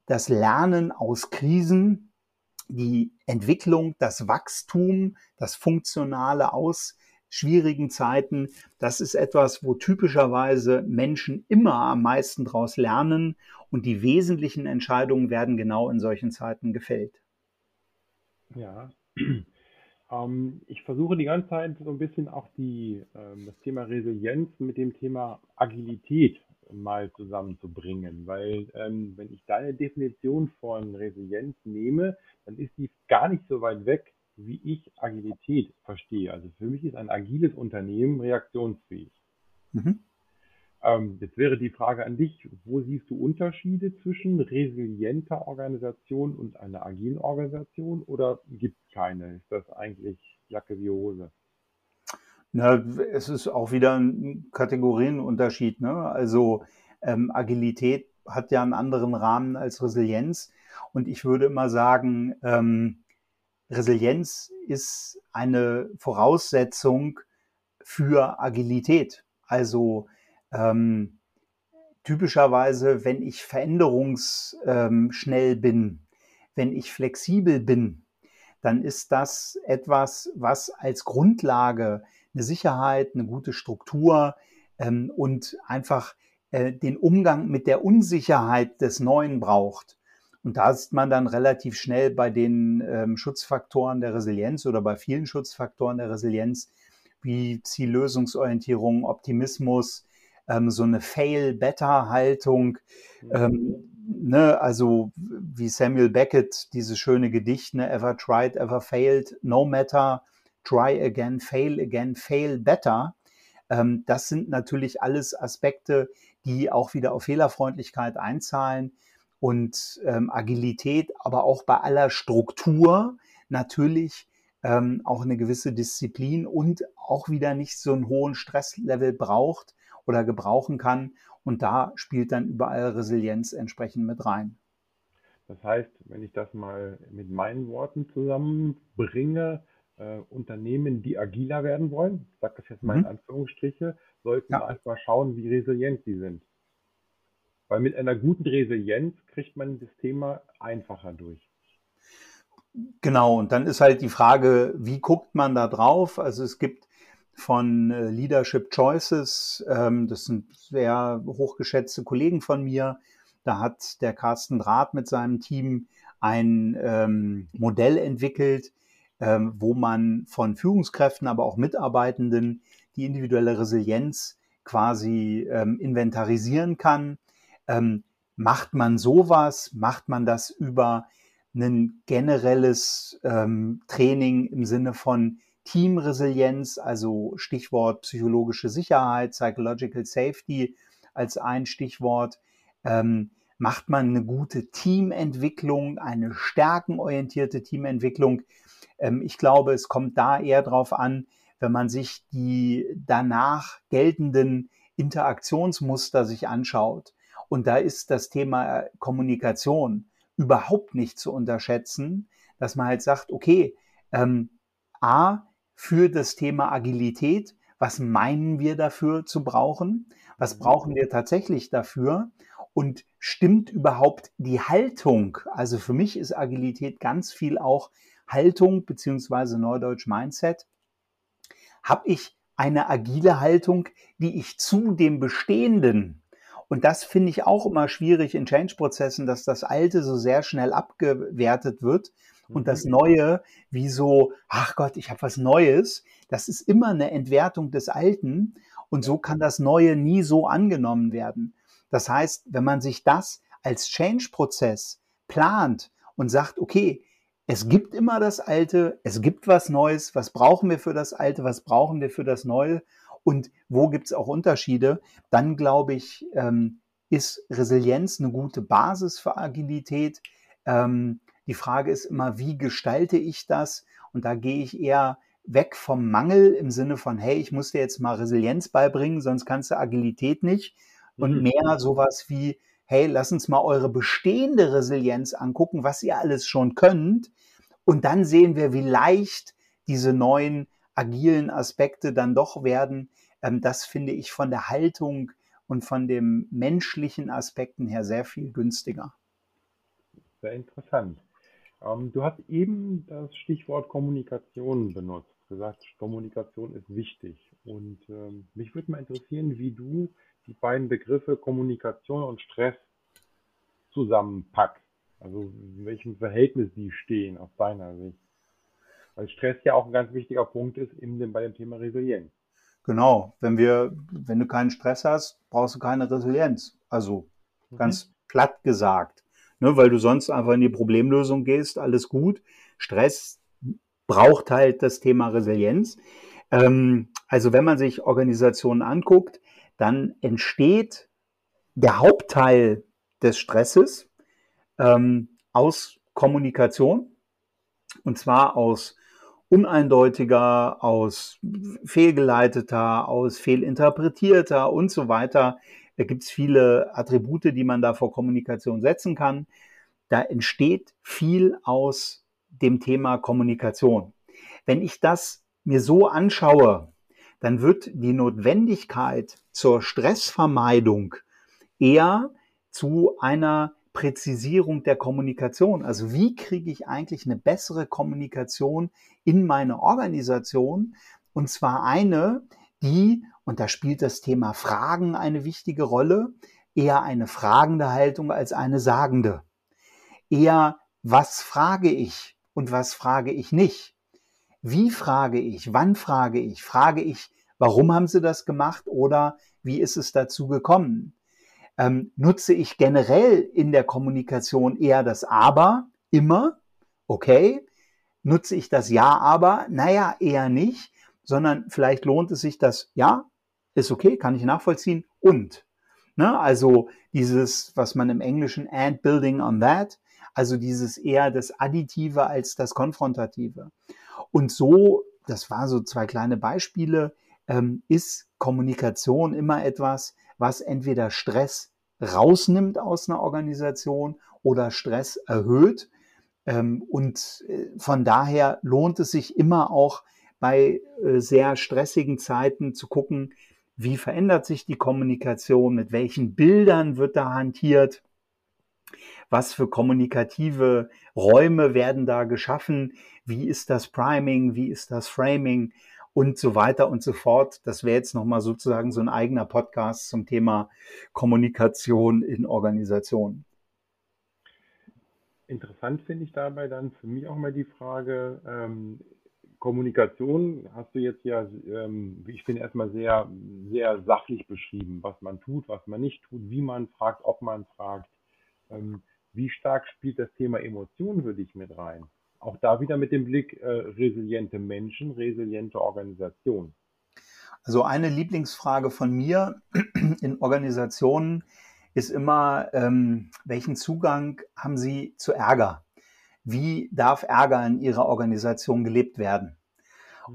das Lernen aus Krisen, die Entwicklung, das Wachstum, das Funktionale aus schwierigen Zeiten, das ist etwas, wo typischerweise Menschen immer am meisten daraus lernen und die wesentlichen Entscheidungen werden genau in solchen Zeiten gefällt. Ja, ähm, ich versuche die ganze Zeit so ein bisschen auch die, ähm, das Thema Resilienz mit dem Thema Agilität mal zusammenzubringen, weil ähm, wenn ich deine Definition von Resilienz nehme, dann ist die gar nicht so weit weg wie ich Agilität verstehe. Also für mich ist ein agiles Unternehmen reaktionsfähig. Mhm. Ähm, jetzt wäre die Frage an dich, wo siehst du Unterschiede zwischen resilienter Organisation und einer agilen Organisation oder gibt es keine? Ist das eigentlich Jacke wie Hose? Na, es ist auch wieder ein Kategorienunterschied. Ne? Also ähm, Agilität hat ja einen anderen Rahmen als Resilienz. Und ich würde immer sagen, ähm, Resilienz ist eine Voraussetzung für Agilität. Also ähm, typischerweise, wenn ich veränderungsschnell ähm, bin, wenn ich flexibel bin, dann ist das etwas, was als Grundlage eine Sicherheit, eine gute Struktur ähm, und einfach äh, den Umgang mit der Unsicherheit des Neuen braucht. Und da ist man dann relativ schnell bei den ähm, Schutzfaktoren der Resilienz oder bei vielen Schutzfaktoren der Resilienz wie Ziellösungsorientierung, Optimismus, ähm, so eine Fail-Better-Haltung. Mhm. Ähm, ne, also wie Samuel Beckett dieses schöne Gedicht, ne, ever tried, ever failed, no matter, try again, fail again, fail better. Ähm, das sind natürlich alles Aspekte, die auch wieder auf Fehlerfreundlichkeit einzahlen und ähm, Agilität, aber auch bei aller Struktur natürlich ähm, auch eine gewisse Disziplin und auch wieder nicht so einen hohen Stresslevel braucht oder gebrauchen kann. Und da spielt dann überall Resilienz entsprechend mit rein. Das heißt, wenn ich das mal mit meinen Worten zusammenbringe, äh, Unternehmen, die agiler werden wollen, ich sage das jetzt mal in mhm. Anführungsstriche, sollten ja. erstmal schauen, wie resilient sie sind. Weil mit einer guten Resilienz kriegt man das Thema einfacher durch. Genau, und dann ist halt die Frage, wie guckt man da drauf? Also es gibt von äh, Leadership Choices, ähm, das sind sehr hochgeschätzte Kollegen von mir, da hat der Carsten Draht mit seinem Team ein ähm, Modell entwickelt, ähm, wo man von Führungskräften, aber auch Mitarbeitenden die individuelle Resilienz quasi ähm, inventarisieren kann ähm, macht man sowas? Macht man das über ein generelles ähm, Training im Sinne von Teamresilienz, also Stichwort psychologische Sicherheit, Psychological Safety, als ein Stichwort. Ähm, macht man eine gute Teamentwicklung, eine stärkenorientierte Teamentwicklung? Ähm, ich glaube, es kommt da eher darauf an, wenn man sich die danach geltenden Interaktionsmuster sich anschaut. Und da ist das Thema Kommunikation überhaupt nicht zu unterschätzen, dass man halt sagt, okay, ähm, A, für das Thema Agilität, was meinen wir dafür zu brauchen? Was brauchen wir tatsächlich dafür? Und stimmt überhaupt die Haltung? Also für mich ist Agilität ganz viel auch Haltung beziehungsweise Neudeutsch Mindset. Habe ich eine agile Haltung, die ich zu dem Bestehenden und das finde ich auch immer schwierig in Change-Prozessen, dass das Alte so sehr schnell abgewertet wird und das mhm. Neue wie so, ach Gott, ich habe was Neues. Das ist immer eine Entwertung des Alten und so kann das Neue nie so angenommen werden. Das heißt, wenn man sich das als Change-Prozess plant und sagt, okay, es gibt immer das Alte, es gibt was Neues, was brauchen wir für das Alte, was brauchen wir für das Neue und wo gibt es auch Unterschiede, dann glaube ich, ähm, ist Resilienz eine gute Basis für Agilität. Ähm, die Frage ist immer, wie gestalte ich das? Und da gehe ich eher weg vom Mangel im Sinne von, hey, ich muss dir jetzt mal Resilienz beibringen, sonst kannst du Agilität nicht. Und mhm. mehr sowas wie, hey, lass uns mal eure bestehende Resilienz angucken, was ihr alles schon könnt. Und dann sehen wir, wie leicht diese neuen agilen Aspekte dann doch werden, ähm, das finde ich von der Haltung und von den menschlichen Aspekten her sehr viel günstiger. Sehr interessant. Ähm, du hast eben das Stichwort Kommunikation benutzt, gesagt, Kommunikation ist wichtig. Und ähm, mich würde mal interessieren, wie du die beiden Begriffe Kommunikation und Stress zusammenpackst. Also in welchem Verhältnis die stehen aus deiner Sicht. Weil Stress ja auch ein ganz wichtiger Punkt ist in bei dem Thema Resilienz. Genau, wenn wir, wenn du keinen Stress hast, brauchst du keine Resilienz. Also mhm. ganz platt gesagt. Ne, weil du sonst einfach in die Problemlösung gehst, alles gut. Stress braucht halt das Thema Resilienz. Ähm, also wenn man sich Organisationen anguckt, dann entsteht der Hauptteil des Stresses ähm, aus Kommunikation und zwar aus uneindeutiger, aus fehlgeleiteter, aus fehlinterpretierter und so weiter. Da gibt es viele Attribute, die man da vor Kommunikation setzen kann. Da entsteht viel aus dem Thema Kommunikation. Wenn ich das mir so anschaue, dann wird die Notwendigkeit zur Stressvermeidung eher zu einer Präzisierung der Kommunikation. Also wie kriege ich eigentlich eine bessere Kommunikation in meine Organisation? Und zwar eine, die, und da spielt das Thema Fragen eine wichtige Rolle, eher eine fragende Haltung als eine sagende. Eher, was frage ich und was frage ich nicht? Wie frage ich? Wann frage ich? Frage ich, warum haben Sie das gemacht oder wie ist es dazu gekommen? ähm, nutze ich generell in der Kommunikation eher das Aber, immer, okay. Nutze ich das Ja, aber, naja, eher nicht, sondern vielleicht lohnt es sich das Ja, ist okay, kann ich nachvollziehen und. Ne? Also dieses, was man im Englischen and building on that, also dieses eher das Additive als das Konfrontative. Und so, das war so zwei kleine Beispiele, ähm, ist Kommunikation immer etwas, was entweder Stress rausnimmt aus einer Organisation oder Stress erhöht. Ähm, und äh, von daher lohnt es sich immer auch bei äh, sehr stressigen Zeiten zu gucken, wie verändert sich die Kommunikation, mit welchen Bildern wird da hantiert, was für kommunikative Räume werden da geschaffen, wie ist das Priming, wie ist das Framing? Und so weiter und so fort. Das wäre jetzt nochmal sozusagen so ein eigener Podcast zum Thema Kommunikation in Organisationen. Interessant finde ich dabei dann für mich auch mal die Frage, ähm, Kommunikation hast du jetzt ja, ähm, ich finde, erstmal sehr, sehr sachlich beschrieben, was man tut, was man nicht tut, wie man fragt, ob man fragt. Ähm, wie stark spielt das Thema Emotionen für dich mit rein? Auch da wieder mit dem Blick äh, resiliente Menschen, resiliente Organisation. Also eine Lieblingsfrage von mir [clears throat] in Organisationen ist immer, ähm, welchen Zugang haben Sie zu Ärger? Wie darf Ärger in Ihrer Organisation gelebt werden?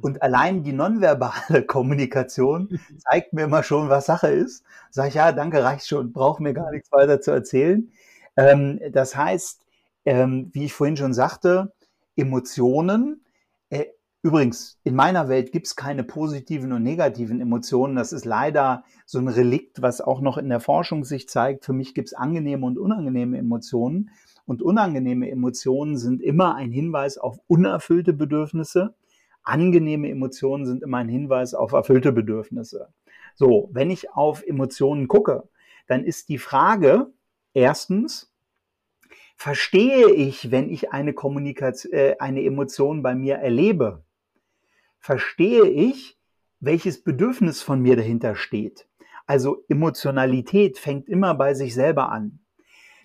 Und allein die nonverbale [laughs] Kommunikation [laughs] zeigt mir immer schon, was Sache ist. Sag ich, ja, danke, reicht schon, brauche mir gar nichts weiter zu erzählen. Ähm, das heißt, ähm, wie ich vorhin schon sagte, Emotionen. Äh, übrigens, in meiner Welt gibt es keine positiven und negativen Emotionen. Das ist leider so ein Relikt, was auch noch in der Forschung sich zeigt. Für mich gibt es angenehme und unangenehme Emotionen. Und unangenehme Emotionen sind immer ein Hinweis auf unerfüllte Bedürfnisse. Angenehme Emotionen sind immer ein Hinweis auf erfüllte Bedürfnisse. So, wenn ich auf Emotionen gucke, dann ist die Frage erstens, verstehe ich, wenn ich eine Kommunikation, äh, eine Emotion bei mir erlebe, verstehe ich, welches Bedürfnis von mir dahinter steht. Also Emotionalität fängt immer bei sich selber an.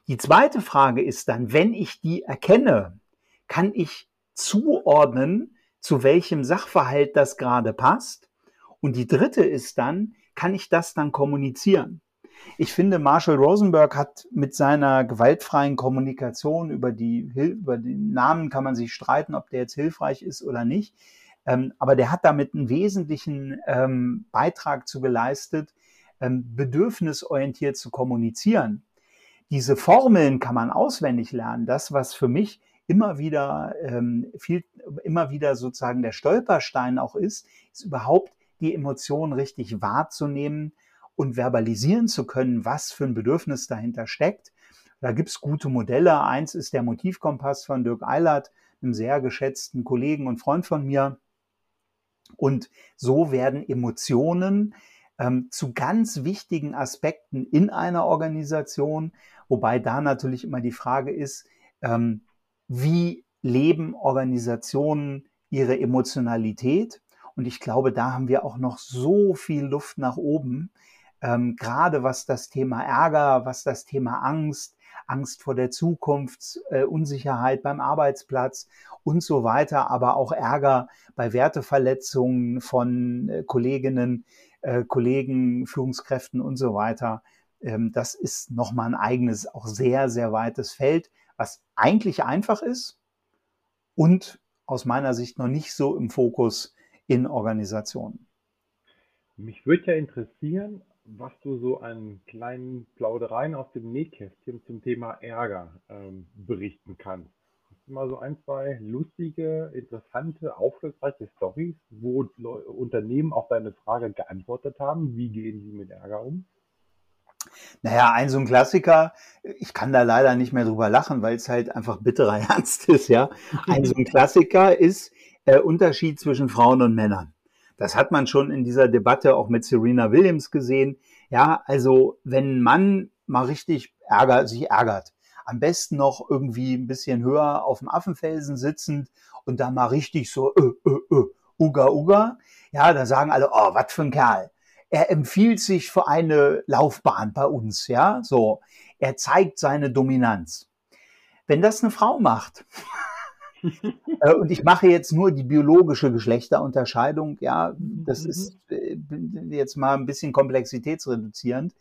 Die zweite Frage ist dann, wenn ich die erkenne, kann ich zuordnen, zu welchem Sachverhalt das gerade passt. Und die dritte ist dann, kann ich das dann kommunizieren? Ich finde, Marshall Rosenberg hat mit seiner gewaltfreien Kommunikation über die, über den Namen kann man sich streiten, ob der jetzt hilfreich ist oder nicht. Ähm, aber der hat damit einen wesentlichen ähm, Beitrag zu geleistet, ähm, bedürfnisorientiert zu kommunizieren. Diese Formeln kann man auswendig lernen. Das, was für mich immer wieder ähm, viel, immer wieder sozusagen der Stolperstein auch ist, ist überhaupt die Emotionen richtig wahrzunehmen und verbalisieren zu können, was für ein Bedürfnis dahinter steckt. Da gibt's gute Modelle. Eins ist der Motivkompass von Dirk Eilert, einem sehr geschätzten Kollegen und Freund von mir. Und so werden Emotionen ähm, zu ganz wichtigen Aspekten in einer Organisation, wobei da natürlich immer die Frage ist, ähm, wie leben Organisationen ihre Emotionalität? Und ich glaube, da haben wir auch noch so viel Luft nach oben, ähm, gerade was das Thema Ärger, was das Thema Angst, Angst vor der Zukunft, äh, Unsicherheit beim Arbeitsplatz und so weiter, aber auch Ärger bei Werteverletzungen von äh, Kolleginnen, äh, Kollegen, Führungskräften und so weiter. Ähm, das ist nochmal ein eigenes, auch sehr, sehr weites Feld, was eigentlich einfach ist und aus meiner Sicht noch nicht so im Fokus in Organisationen. Mich würde ja interessieren, was du so an kleinen Plaudereien aus dem Nähkästchen zum Thema Ärger ähm, berichten kannst. Hast du mal so ein, zwei lustige, interessante, aufschlussreiche Stories, wo Unternehmen auf deine Frage geantwortet haben, wie gehen sie mit Ärger um? Naja, ein so ein Klassiker, ich kann da leider nicht mehr drüber lachen, weil es halt einfach bitterer [laughs] Ernst ist, ja. Ein so ein Klassiker ist äh, Unterschied zwischen Frauen und Männern. Das hat man schon in dieser Debatte auch mit Serena Williams gesehen. Ja, also wenn ein Mann mal richtig ärgert, sich ärgert, am besten noch irgendwie ein bisschen höher auf dem Affenfelsen sitzend und da mal richtig so, äh, äh, äh, uga, uga. Ja, da sagen alle, oh, was für ein Kerl. Er empfiehlt sich für eine Laufbahn bei uns, ja, so. Er zeigt seine Dominanz. Wenn das eine Frau macht, [laughs] Äh, und ich mache jetzt nur die biologische Geschlechterunterscheidung. Ja, das mhm. ist äh, jetzt mal ein bisschen komplexitätsreduzierend.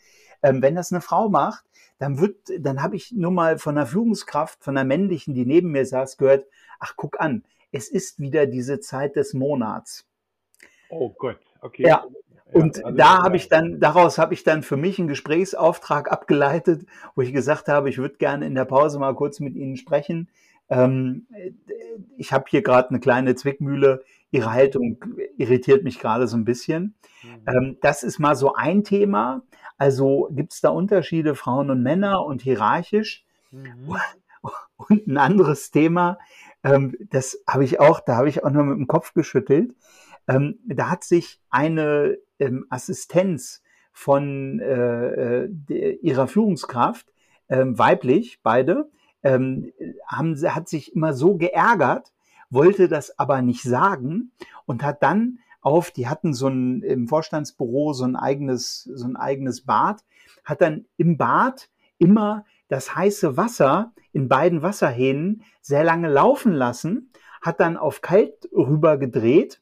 Ähm, wenn das eine Frau macht, dann wird, dann habe ich nur mal von der Führungskraft, von der männlichen, die neben mir saß, gehört, ach, guck an, es ist wieder diese Zeit des Monats. Oh Gott, okay. Ja, und also da habe ich dann, daraus habe ich dann für mich einen Gesprächsauftrag abgeleitet, wo ich gesagt habe, ich würde gerne in der Pause mal kurz mit Ihnen sprechen. Ähm, ich habe hier gerade eine kleine Zwickmühle. Ihre Haltung irritiert mich gerade so ein bisschen. Mhm. Ähm, das ist mal so ein Thema. Also gibt es da Unterschiede Frauen und Männer und hierarchisch? Mhm. [laughs] Und ein anderes Thema, ähm, das habe ich auch, da habe ich auch nur mit dem Kopf geschüttelt. Ähm, da hat sich eine ähm, Assistenz von äh, äh, ihrer Führungskraft, ähm, weiblich, beide, ähm, haben, hat sich immer so geärgert, wollte das aber nicht sagen und hat dann auf, die hatten so ein im Vorstandsbüro so ein eigenes, so ein eigenes Bad, hat dann im Bad immer das heiße Wasser in beiden Wasserhähnen sehr lange laufen lassen, hat dann auf kalt rüber gedreht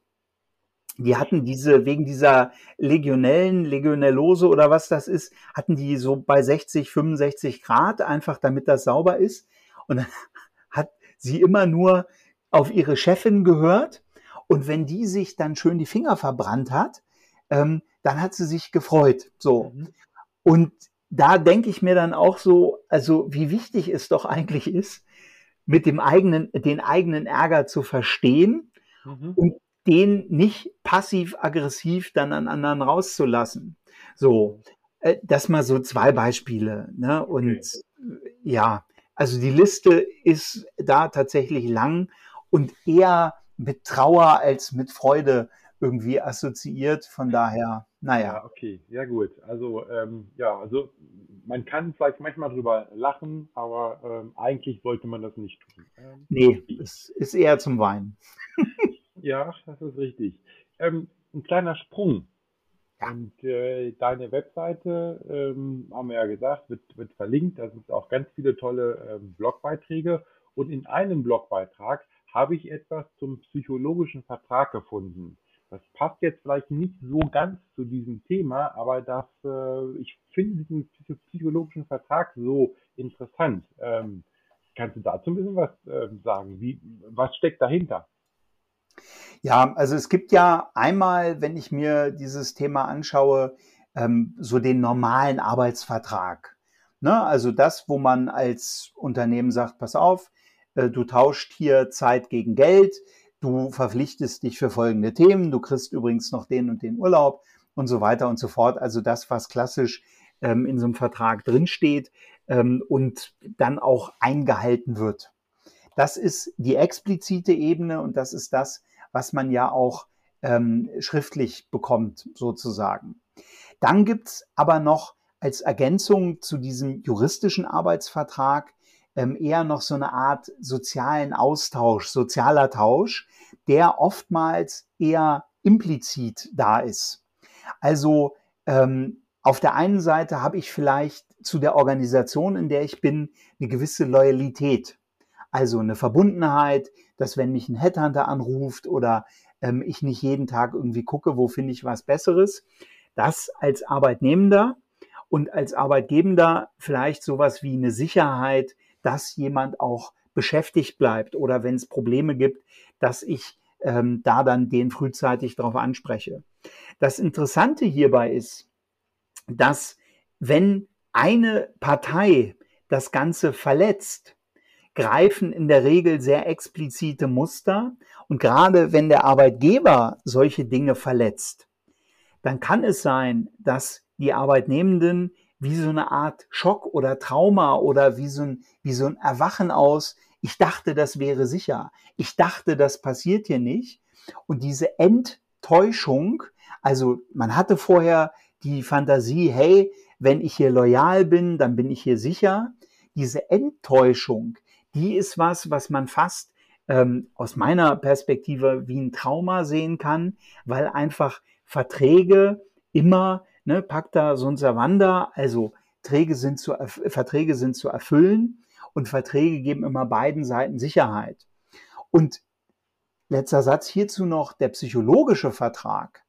die hatten diese, wegen dieser Legionellen, Legionellose oder was das ist, hatten die so bei 60, 65 Grad, einfach damit das sauber ist. Und dann [laughs] hat sie immer nur auf ihre Chefin gehört. Und wenn die sich dann schön die Finger verbrannt hat, ähm, dann hat sie sich gefreut. So. Mhm. Und da denke ich mir dann auch so, also wie wichtig es doch eigentlich ist, mit dem eigenen, den eigenen Ärger zu verstehen mhm. und den nicht passiv-aggressiv dann an anderen rauszulassen. So, äh, das mal so zwei Beispiele. Ne? Und okay. ja, also die Liste ist da tatsächlich lang und eher mit Trauer als mit Freude irgendwie assoziiert. Von daher, naja. Ja, okay, ja gut. Also ähm, ja, also man kann vielleicht manchmal drüber lachen, aber ähm, eigentlich sollte man das nicht tun. Ähm, nee, es ist eher zum Weinen. [laughs] Ja, das ist richtig. Ähm, ein kleiner Sprung. Und äh, deine Webseite, ähm, haben wir ja gesagt, wird, wird verlinkt. Da sind auch ganz viele tolle ähm, Blogbeiträge. Und in einem Blogbeitrag habe ich etwas zum psychologischen Vertrag gefunden. Das passt jetzt vielleicht nicht so ganz zu diesem Thema, aber das, äh, ich finde diesen psychologischen Vertrag so interessant. Ähm, kannst du dazu ein bisschen was äh, sagen? Wie, was steckt dahinter? Ja, also es gibt ja einmal, wenn ich mir dieses Thema anschaue, ähm, so den normalen Arbeitsvertrag. Ne? Also das, wo man als Unternehmen sagt, pass auf, äh, du tauscht hier Zeit gegen Geld, du verpflichtest dich für folgende Themen, du kriegst übrigens noch den und den Urlaub und so weiter und so fort. Also das, was klassisch ähm, in so einem Vertrag drinsteht ähm, und dann auch eingehalten wird. Das ist die explizite Ebene und das ist das, was man ja auch ähm, schriftlich bekommt, sozusagen. Dann gibt's aber noch als Ergänzung zu diesem juristischen Arbeitsvertrag ähm, eher noch so eine Art sozialen Austausch, sozialer Tausch, der oftmals eher implizit da ist. Also ähm, auf der einen Seite habe ich vielleicht zu der Organisation, in der ich bin, eine gewisse Loyalität. Also eine Verbundenheit, dass wenn mich ein Headhunter anruft oder ähm, ich nicht jeden Tag irgendwie gucke, wo finde ich was Besseres, das als Arbeitnehmender und als Arbeitgebender vielleicht sowas wie eine Sicherheit, dass jemand auch beschäftigt bleibt oder wenn es Probleme gibt, dass ich ähm, da dann den frühzeitig darauf anspreche. Das Interessante hierbei ist, dass wenn eine Partei das Ganze verletzt, greifen in der Regel sehr explizite Muster. Und gerade wenn der Arbeitgeber solche Dinge verletzt, dann kann es sein, dass die Arbeitnehmenden wie so eine Art Schock oder Trauma oder wie so ein, wie so ein Erwachen aus, ich dachte, das wäre sicher. Ich dachte, das passiert hier nicht. Und diese Enttäuschung, also man hatte vorher die Fantasie, hey, wenn ich hier loyal bin, dann bin ich hier sicher. Diese Enttäuschung, die ist was, was man fast ähm, aus meiner Perspektive wie ein Trauma sehen kann, weil einfach Verträge immer, ne, Pacta sunt servanda, also Träge sind zu, Verträge sind zu erfüllen und Verträge geben immer beiden Seiten Sicherheit. Und letzter Satz hierzu noch, der psychologische Vertrag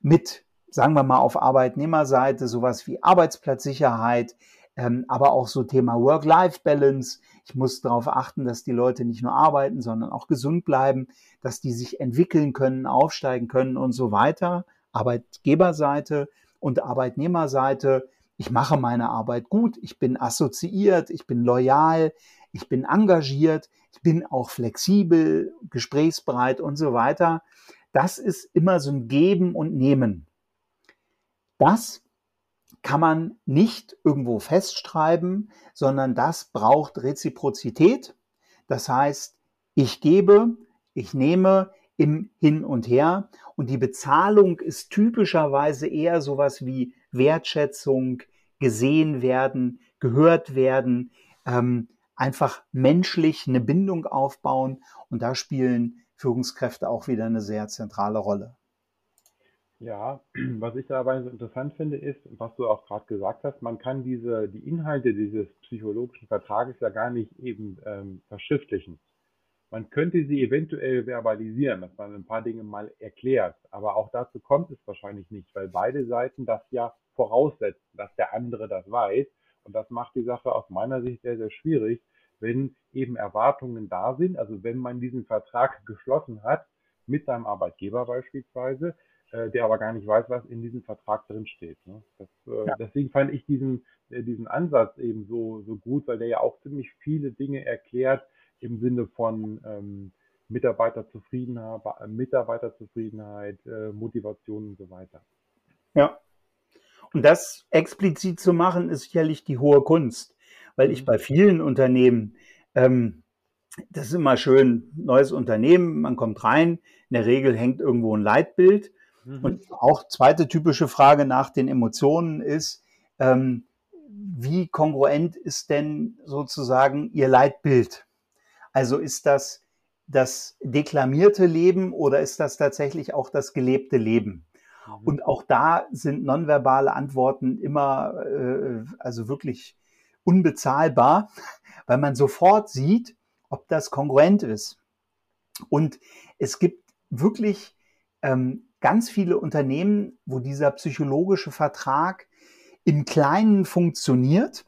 mit, sagen wir mal, auf Arbeitnehmerseite sowas wie Arbeitsplatzsicherheit, ähm, aber auch so Thema Work-Life-Balance. Ich muss darauf achten, dass die Leute nicht nur arbeiten, sondern auch gesund bleiben, dass die sich entwickeln können, aufsteigen können und so weiter. Arbeitgeberseite und Arbeitnehmerseite. Ich mache meine Arbeit gut, ich bin assoziiert, ich bin loyal, ich bin engagiert, ich bin auch flexibel, gesprächsbereit und so weiter. Das ist immer so ein Geben und Nehmen. Das kann man nicht irgendwo festschreiben, sondern das braucht Reziprozität. Das heißt, ich gebe, ich nehme im Hin und Her und die Bezahlung ist typischerweise eher sowas wie Wertschätzung, gesehen werden, gehört werden, ähm, einfach menschlich eine Bindung aufbauen und da spielen Führungskräfte auch wieder eine sehr zentrale Rolle. Ja, [clears throat] was ich dabei so interessant finde, ist, was du auch gerade gesagt hast, man kann diese, die Inhalte dieses psychologischen Vertrages ja gar nicht eben ähm, verschriftlichen. Man könnte sie eventuell verbalisieren, dass man ein paar Dinge mal erklärt. Aber auch dazu kommt es wahrscheinlich nicht, weil beide Seiten das ja voraussetzen, dass der andere das weiß. Und das macht die Sache aus meiner Sicht sehr, sehr schwierig, wenn eben Erwartungen da sind. Also wenn man diesen Vertrag geschlossen hat, mit seinem Arbeitgeber beispielsweise, äh, der aber gar nicht weiß, was in diesem Vertrag drin steht. Ne? Das, äh, ja. Deswegen fand ich diesen, äh, diesen Ansatz eben so, so gut, weil der ja auch ziemlich viele Dinge erklärt im Sinne von ähm, Mitarbeiterzufriedenheit, Mitarbeiterzufriedenheit, äh, Motivation und so weiter. Ja. Und das explizit zu machen, ist sicherlich die hohe Kunst, weil ich mhm. bei vielen Unternehmen ähm, das ist immer schön, neues Unternehmen, man kommt rein, in der Regel hängt irgendwo ein Leitbild. Mhm. Und auch zweite typische Frage nach den Emotionen ist, ähm, wie kongruent ist denn sozusagen Ihr Leitbild? Also ist das das deklamierte Leben oder ist das tatsächlich auch das gelebte Leben? Mhm. Und auch da sind nonverbale Antworten immer äh, also wirklich unbezahlbar, weil man sofort sieht, ob das kongruent ist. Und es gibt wirklich ähm, ganz viele Unternehmen, wo dieser psychologische Vertrag im Kleinen funktioniert,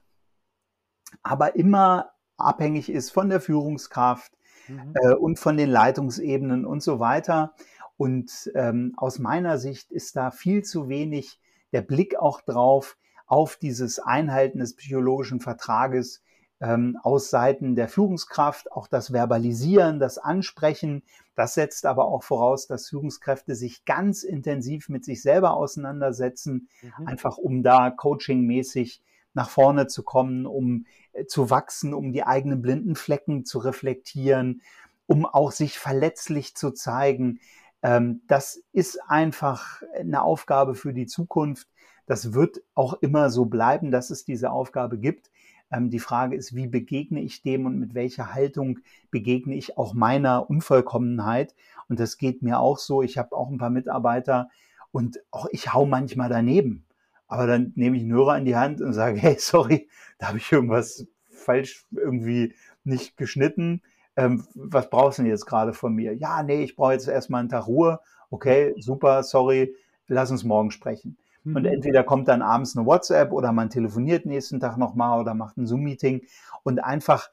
aber immer abhängig ist von der Führungskraft mhm. äh, und von den Leitungsebenen und so weiter. Und ähm, aus meiner Sicht ist da viel zu wenig der Blick auch drauf, auf dieses Einhalten des psychologischen Vertrages ähm, aus Seiten der Führungskraft, auch das Verbalisieren, das Ansprechen. Das setzt aber auch voraus, dass Führungskräfte sich ganz intensiv mit sich selber auseinandersetzen, mhm. einfach um da coachingmäßig nach vorne zu kommen, um äh, zu wachsen, um die eigenen blinden Flecken zu reflektieren, um auch sich verletzlich zu zeigen. Ähm, das ist einfach eine Aufgabe für die Zukunft. Das wird auch immer so bleiben, dass es diese Aufgabe gibt. Ähm, die Frage ist, wie begegne ich dem und mit welcher Haltung begegne ich auch meiner Unvollkommenheit? Und das geht mir auch so. Ich habe auch ein paar Mitarbeiter und auch ich hau manchmal daneben. Aber dann nehme ich einen Hörer in die Hand und sage, hey, sorry, da habe ich irgendwas falsch irgendwie nicht geschnitten. Ähm, was brauchst du denn jetzt gerade von mir? Ja, nee, ich brauche jetzt erstmal einen Tag Ruhe. Okay, super, sorry, lass uns morgen sprechen. Mhm. Und entweder kommt dann abends eine WhatsApp oder man telefoniert nächsten Tag nochmal oder macht ein Zoom-Meeting und einfach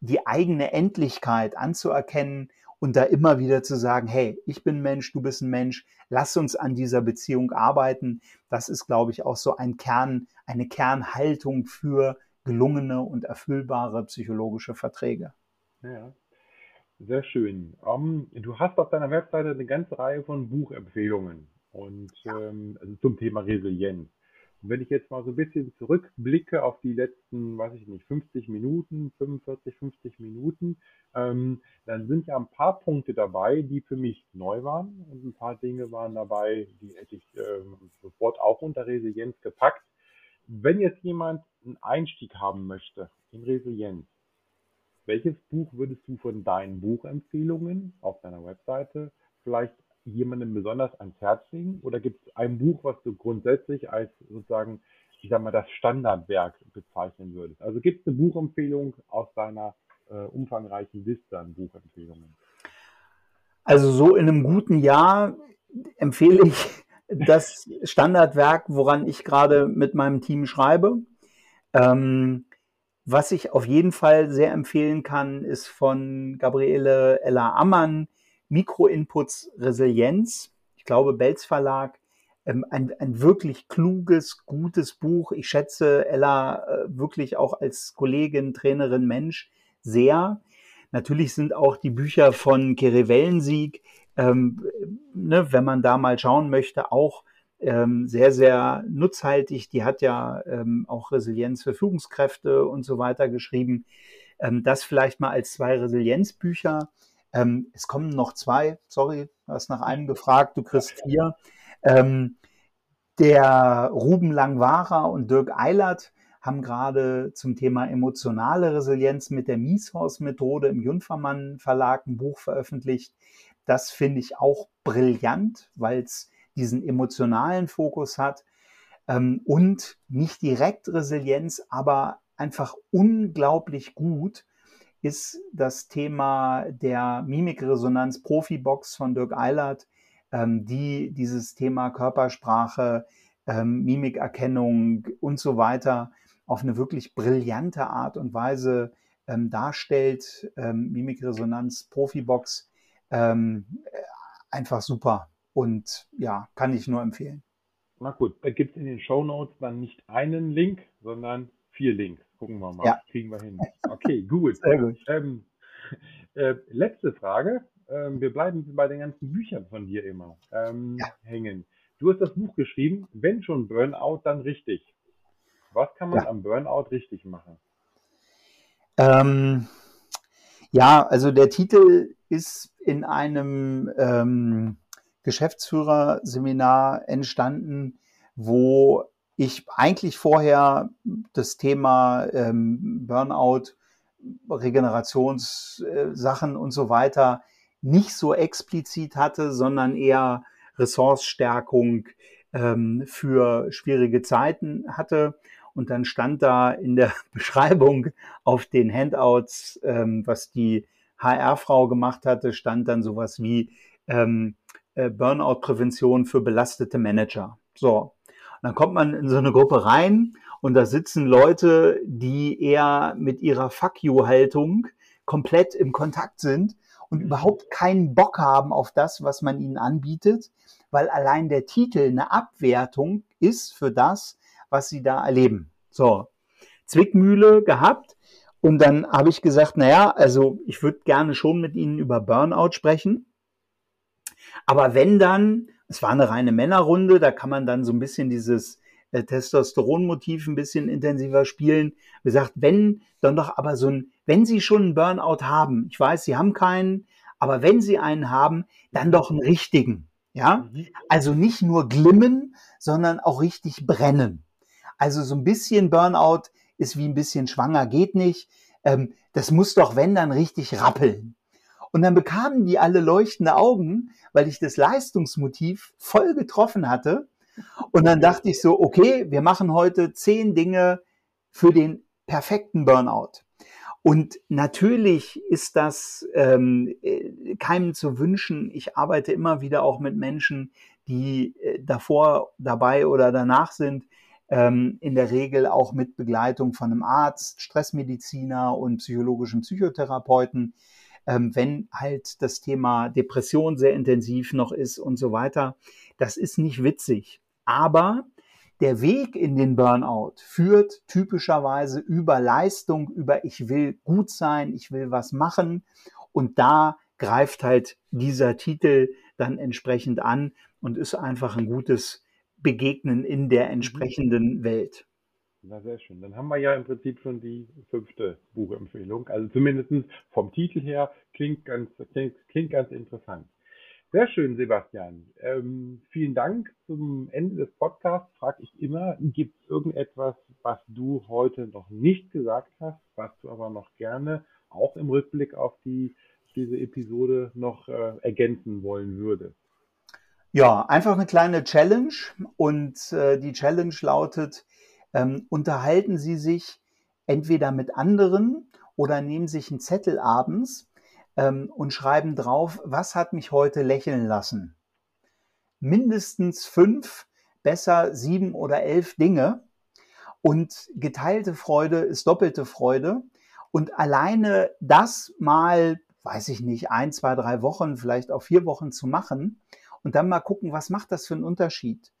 die eigene Endlichkeit anzuerkennen und da immer wieder zu sagen, hey, ich bin Mensch, du bist ein Mensch, lass uns an dieser Beziehung arbeiten. Das ist, glaube ich, auch so ein Kern, eine Kernhaltung für gelungene und erfüllbare psychologische Verträge. Ja, sehr schön. Um, du hast auf deiner Webseite eine ganze Reihe von Buchempfehlungen und ähm, also zum Thema Resilienz. Und wenn ich jetzt mal so ein bisschen zurückblicke auf die letzten, weiß ich nicht, 50 Minuten, 45, 50 Minuten, ähm, dann sind ja ein paar Punkte dabei, die für mich neu waren und ein paar Dinge waren dabei, die hätte ich ähm, sofort auch unter Resilienz gepackt. Wenn jetzt jemand einen Einstieg haben möchte in Resilienz, welches Buch würdest du von deinen Buchempfehlungen auf deiner Webseite vielleicht jemandem besonders ans Herz legen? Oder gibt es ein Buch, was du grundsätzlich als sozusagen, ich sag mal, das Standardwerk bezeichnen würdest? Also gibt es eine Buchempfehlung aus deiner äh, umfangreichen Liste an Buchempfehlungen? Also so in einem guten Jahr empfehle ich [laughs] das Standardwerk, woran ich gerade mit meinem Team schreibe. Ähm, was ich auf jeden Fall sehr empfehlen kann, ist von Gabriele Ella Ammann Mikroinputs Resilienz. Ich glaube, Belz Verlag, ähm, ein, ein wirklich kluges, gutes Buch. Ich schätze Ella äh, wirklich auch als Kollegin, Trainerin, Mensch sehr. Natürlich sind auch die Bücher von Kere Wellensieg, ähm, ne, wenn man da mal schauen möchte, auch ähm, sehr, sehr nutzhaltig. Die hat ja ähm, auch Resilienz für Führungskräfte und so weiter geschrieben. Ähm, das vielleicht mal als zwei Resilienzbücher. Ähm, es kommen noch zwei, sorry, du hast nach einem gefragt, du kriegst vier. Ähm, der Ruben Langwara und Dirk Eilert haben gerade zum Thema emotionale Resilienz mit der Mieshaus-Methode im Junfermann Verlag ein Buch veröffentlicht. Das finde ich auch brillant, weil es diesen emotionalen Fokus hat ähm, und nicht direkt Resilienz, aber einfach unglaublich gut ist das Thema der Mimikresonanz Profibox von Dirk Eilert, ähm, die dieses Thema Körpersprache, ähm, Mimikerkennung und so weiter auf eine wirklich brillante Art und Weise ähm, darstellt. Ähm, Mimikresonanz Profibox ähm, einfach super und ja, kann ich nur empfehlen. Na gut, da gibt es in den Show Notes dann nicht einen Link, sondern vier Links. Gucken wir mal. Ja. Kriegen wir hin. Okay, gut. [laughs] Sehr gut. Ähm, [laughs] äh, letzte Frage. Ähm, wir bleiben bei den ganzen Büchern von dir immer ähm, ja. hängen. Du hast das Buch geschrieben, wenn schon Burnout, dann richtig. Was kann man ja. am Burnout richtig machen? Ähm, ja, also der Titel ist in einem ähm, Geschäftsführerseminar entstanden, wo ich eigentlich vorher das Thema ähm, Burnout, Regenerationssachen und so weiter nicht so explizit hatte, sondern eher Ressourcestärkung ähm, für schwierige Zeiten hatte. Und dann stand da in der [laughs] Beschreibung auf den Handouts, ähm, was die HR-Frau gemacht hatte, stand dann sowas wie ähm, äh, Burnout-Prävention für belastete Manager. So, dann kommt man in so eine Gruppe rein und da sitzen Leute, die eher mit ihrer Fuck you-Haltung komplett im Kontakt sind und überhaupt keinen Bock haben auf das, was man ihnen anbietet, weil allein der Titel eine Abwertung ist für das, was sie da erleben. So, Zwickmühle gehabt und dann habe ich gesagt, naja, also ich würde gerne schon mit Ihnen über Burnout sprechen, aber wenn dann es war eine reine Männerrunde, da kann man dann so ein bisschen dieses äh, Testosteronmotiv ein bisschen intensiver spielen. Wie gesagt, wenn dann doch aber so ein, wenn Sie schon einen Burnout haben, ich weiß, Sie haben keinen, aber wenn Sie einen haben, dann doch einen richtigen. Ja, mhm. also nicht nur glimmen, sondern auch richtig brennen. Also so ein bisschen Burnout ist wie ein bisschen schwanger, geht nicht. Ähm, das muss doch, wenn, dann richtig rappeln. Und dann bekamen die alle leuchtende Augen, weil ich das Leistungsmotiv voll getroffen hatte. Und dann dachte ich so, okay, wir machen heute zehn Dinge für den perfekten Burnout. Und natürlich ist das ähm, äh, keinem zu wünschen. Ich arbeite immer wieder auch mit Menschen, die äh, davor, dabei oder danach sind. Ähm, in der Regel auch mit Begleitung von einem Arzt, Stressmediziner und psychologischen Psychotherapeuten ähm, wenn halt das Thema Depression sehr intensiv noch ist und so weiter. Das ist nicht witzig. Aber der Weg in den Burnout führt typischerweise über Leistung, über ich will gut sein, ich will was machen. Und da greift halt dieser Titel dann entsprechend an und ist einfach ein gutes Begegnen in der mhm. entsprechenden Welt. Na, sehr schön. Dann haben wir ja im Prinzip schon die fünfte Buchempfehlung. Also zumindest vom Titel her klingt ganz, klingt, klingt ganz interessant. Sehr schön, Sebastian. Ähm, vielen Dank. Zum Ende des Podcasts frage ich immer, gibt es irgendetwas, was du heute noch nicht gesagt hast, was du aber noch gerne auch im Rückblick auf die, diese Episode noch äh, ergänzen wollen würdest? Ja, einfach eine kleine Challenge und äh, die Challenge lautet, ähm, unterhalten Sie sich entweder mit anderen oder nehmen sich einen Zettel abends ähm, und schreiben drauf, was hat mich heute lächeln lassen. Mindestens fünf, besser sieben oder elf Dinge. Und geteilte Freude ist doppelte Freude. Und alleine das mal, weiß ich nicht, ein, zwei, drei Wochen, vielleicht auch vier Wochen zu machen und dann mal gucken, was macht das für einen Unterschied?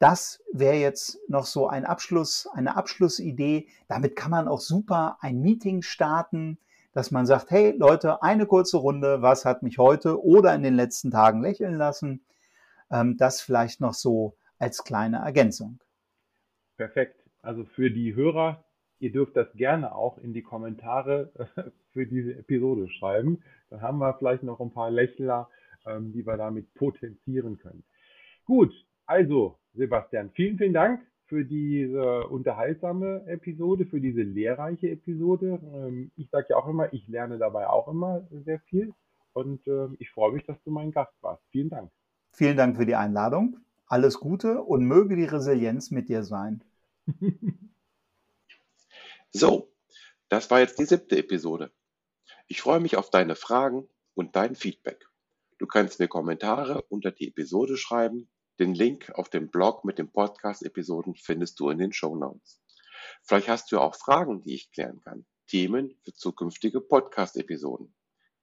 Das wäre jetzt noch so ein Abschluss, eine Abschlussidee. Damit kann man auch super ein Meeting starten, dass man sagt, hey Leute, eine kurze Runde, was hat mich heute oder in den letzten Tagen lächeln lassen? Ähm, das vielleicht noch so als kleine Ergänzung. Perfekt. Also für die Hörer, ihr dürft das gerne auch in die Kommentare für diese Episode schreiben. Dann haben wir vielleicht noch ein paar Lächler, ähm, die wir damit potenzieren können. Gut, also Sebastian, vielen, vielen Dank für diese unterhaltsame Episode, für diese lehrreiche Episode. Ähm, ich sage ja auch immer, ich lerne dabei auch immer sehr viel und ähm, ich freue mich, dass du mein Gast warst. Vielen Dank. Vielen Dank für die Einladung. Alles Gute und möge die Resilienz mit dir sein. [laughs] so, das war jetzt die siebte Episode. Ich freue mich auf deine Fragen und dein Feedback. Du kannst mir Kommentare unter die Episode schreiben. Den Link auf dem Blog mit den Podcast-Episoden findest du in den Show Notes. Vielleicht hast du auch Fragen, die ich klären kann. Themen für zukünftige Podcast-Episoden.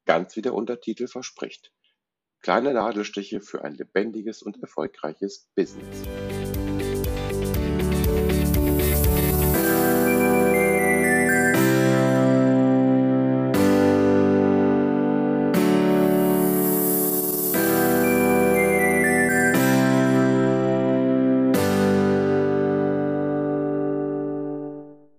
Ganz wie der Untertitel verspricht. Kleine Nadelstiche für ein lebendiges und erfolgreiches Business.